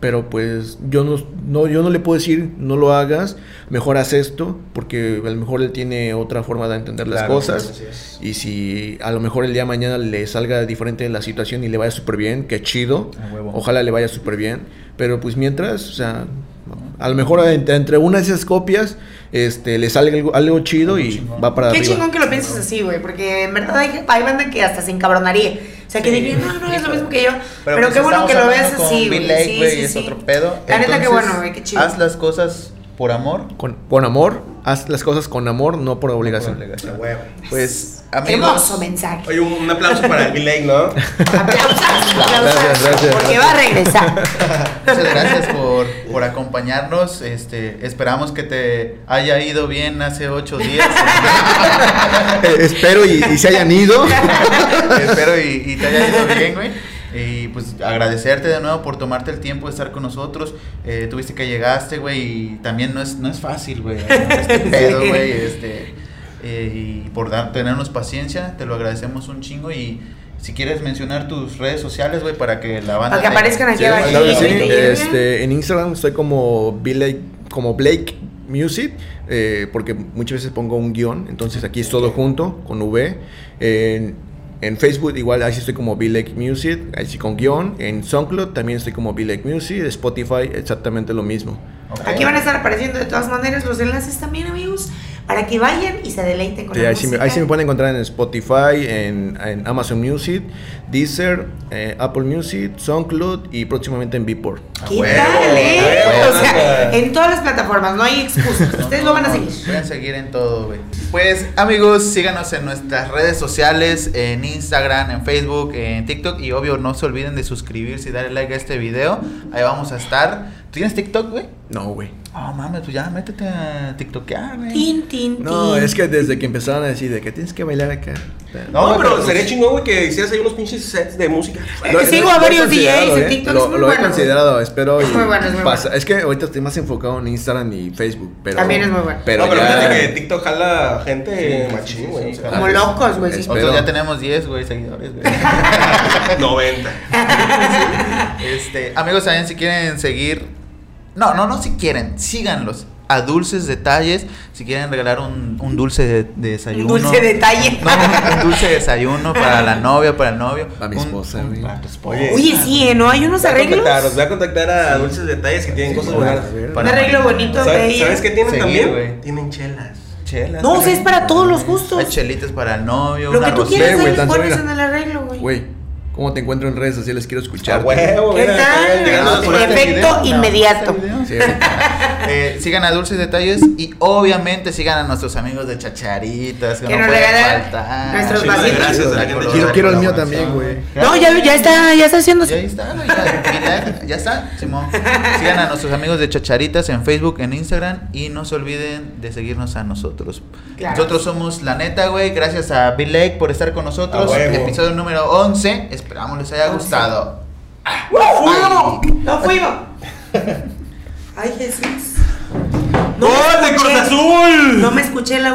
Pero pues yo no, no, yo no le puedo decir, no lo hagas, mejor haz esto, porque a lo mejor él tiene otra forma de entender las Claro, cosas. Y si a lo mejor el día de mañana le salga diferente la situación y le vaya súper bien, qué chido. Ojalá le vaya súper bien. Pero pues mientras, o sea, a lo mejor entre, entre una de esas copias, este, le sale algo, algo chido Algo y chingón. va para Qué arriba. chingón que lo pienses así, güey, porque en verdad hay, hay banda que hasta se encabronaría. O sea, que Sí. diría, no, no, es lo mismo que yo. Pero, pues qué bueno que lo veas así, güey. Sí, güey, sí, es otro pedo. La neta, qué bueno, güey, qué chido. Haz las cosas por amor. Con, con amor, haz las cosas con amor, no por obligación. Por obligación. A huevo. Pues, amigos. Hermoso mensaje. Oye, un, un aplauso para el Lake, ¿no? Aplausos, aplausos. Gracias, gracias, Porque gracias. va a regresar. Muchas gracias por, por acompañarnos. Este, esperamos que te haya ido bien hace ocho días. Eh, espero y, y se hayan ido. Espero y, y te haya ido bien, güey. Y pues agradecerte de nuevo por tomarte el tiempo de estar con nosotros. Eh, tuviste que llegaste, güey, y también no es, no es fácil, güey. Este pedo, güey, este. eh, y por dar, tenernos paciencia, te lo agradecemos un chingo. Y si quieres mencionar tus redes sociales, güey, para que la banda. Para que te- aparezcan aquí Sí, abajo. Este, en Instagram estoy como Blake, como Blake Music, eh, porque muchas veces pongo un guion, entonces aquí es todo junto, con V. En, en Facebook igual, ahí sí estoy como Blake Music, ahí sí con guion. En SoundCloud también estoy como Blake Music, Spotify exactamente lo mismo. Aquí van a estar apareciendo de todas maneras los enlaces también, amigos, para que vayan y se deleiten con Sí, la ahí, sí me, ahí sí me pueden encontrar en Spotify, en, en Amazon Music, Deezer, eh, Apple Music, SoundCloud y próximamente en Beatport. ¿Qué huevo, tal, eh? a huevo, O sea, en todas las plataformas, no hay excusas. Ustedes lo van a seguir. Pueden seguir en todo, güey. Pues, amigos, síganos en nuestras redes sociales, en Instagram, en Facebook, en TikTok. Y obvio, no se olviden de suscribirse y darle like a este video. Ahí vamos a estar. ¿Tú tienes TikTok, güey? No, güey. Oh, mames, pues ya, métete a TikTokear, güey. Tin, tin, No, tin. es que desde que empezaron a decir de que tienes que bailar acá. No, pero pero sería pues- chingón, güey, que hicieras ahí unos pinches sets de música. Es que sigo a varios DJs en ¿eh? TikTok, Lo, es muy lo he bueno, considerado, espero. Es muy bueno, es muy pasa- bueno. Es que ahorita estoy más enfocado en Instagram y Facebook. Pero, También es muy bueno. Pero, no, pero ya- fíjate que TikTok jala gente Sí, sí, machín, sí, güey. sí, sea, Como locos, güey. sí. Es- Nosotros Pero- ya tenemos 10, güey, seguidores, güey. 90. este, amigos, saben si quieren seguir. No, no, no si quieren, síganlos. A dulces detalles. Si quieren regalar un, un dulce de, de desayuno. Un dulce detalle. No, un dulce desayuno para la novia, para el novio. Para mi esposa, un- güey. para tu esposa. Oye, sí, ¿eh? ¿no? Hay unos Voy a arreglos. contactar, os voy a contactar a Dulces Detalles que tienen cosas buenas. Un arreglo bonito de ¿Sabes, ella. ¿Sabes qué tienen Seguir, también? Tienen chelas. Chelas. No, o sea, es para todos los gustos. Hay chelitas para el novio, Lo una que tú ahí tan pones en el arreglo, güey. ¿Cómo te encuentro en redes sociales? Quiero escuchar. Huevo, ¿Qué tal? Efecto inmediato. Sí, Eh, sigan a Dulces Detalles y obviamente sigan a nuestros amigos de Chacharitas que, Que no nos regalan faltar. nuestros vasitos. gracias a la La gente de color- Quiero, quiero el mío también, güey. No, ya, ya está, ya está haciendo. Y ahí está, ya, ya, ya está, Simón. Sigan a nuestros amigos de Chacharitas en Facebook, en Instagram y no se olviden de seguirnos a nosotros. Claro. Nosotros somos La Neta, güey. Gracias a Bill Lake por estar con nosotros. Episodio número 11. Esperamos les haya gustado. ¡No fuimos! ¡No fuimos! ¡Ay, Jesús! ¡Gol de Cruz. Azul! No me escuché la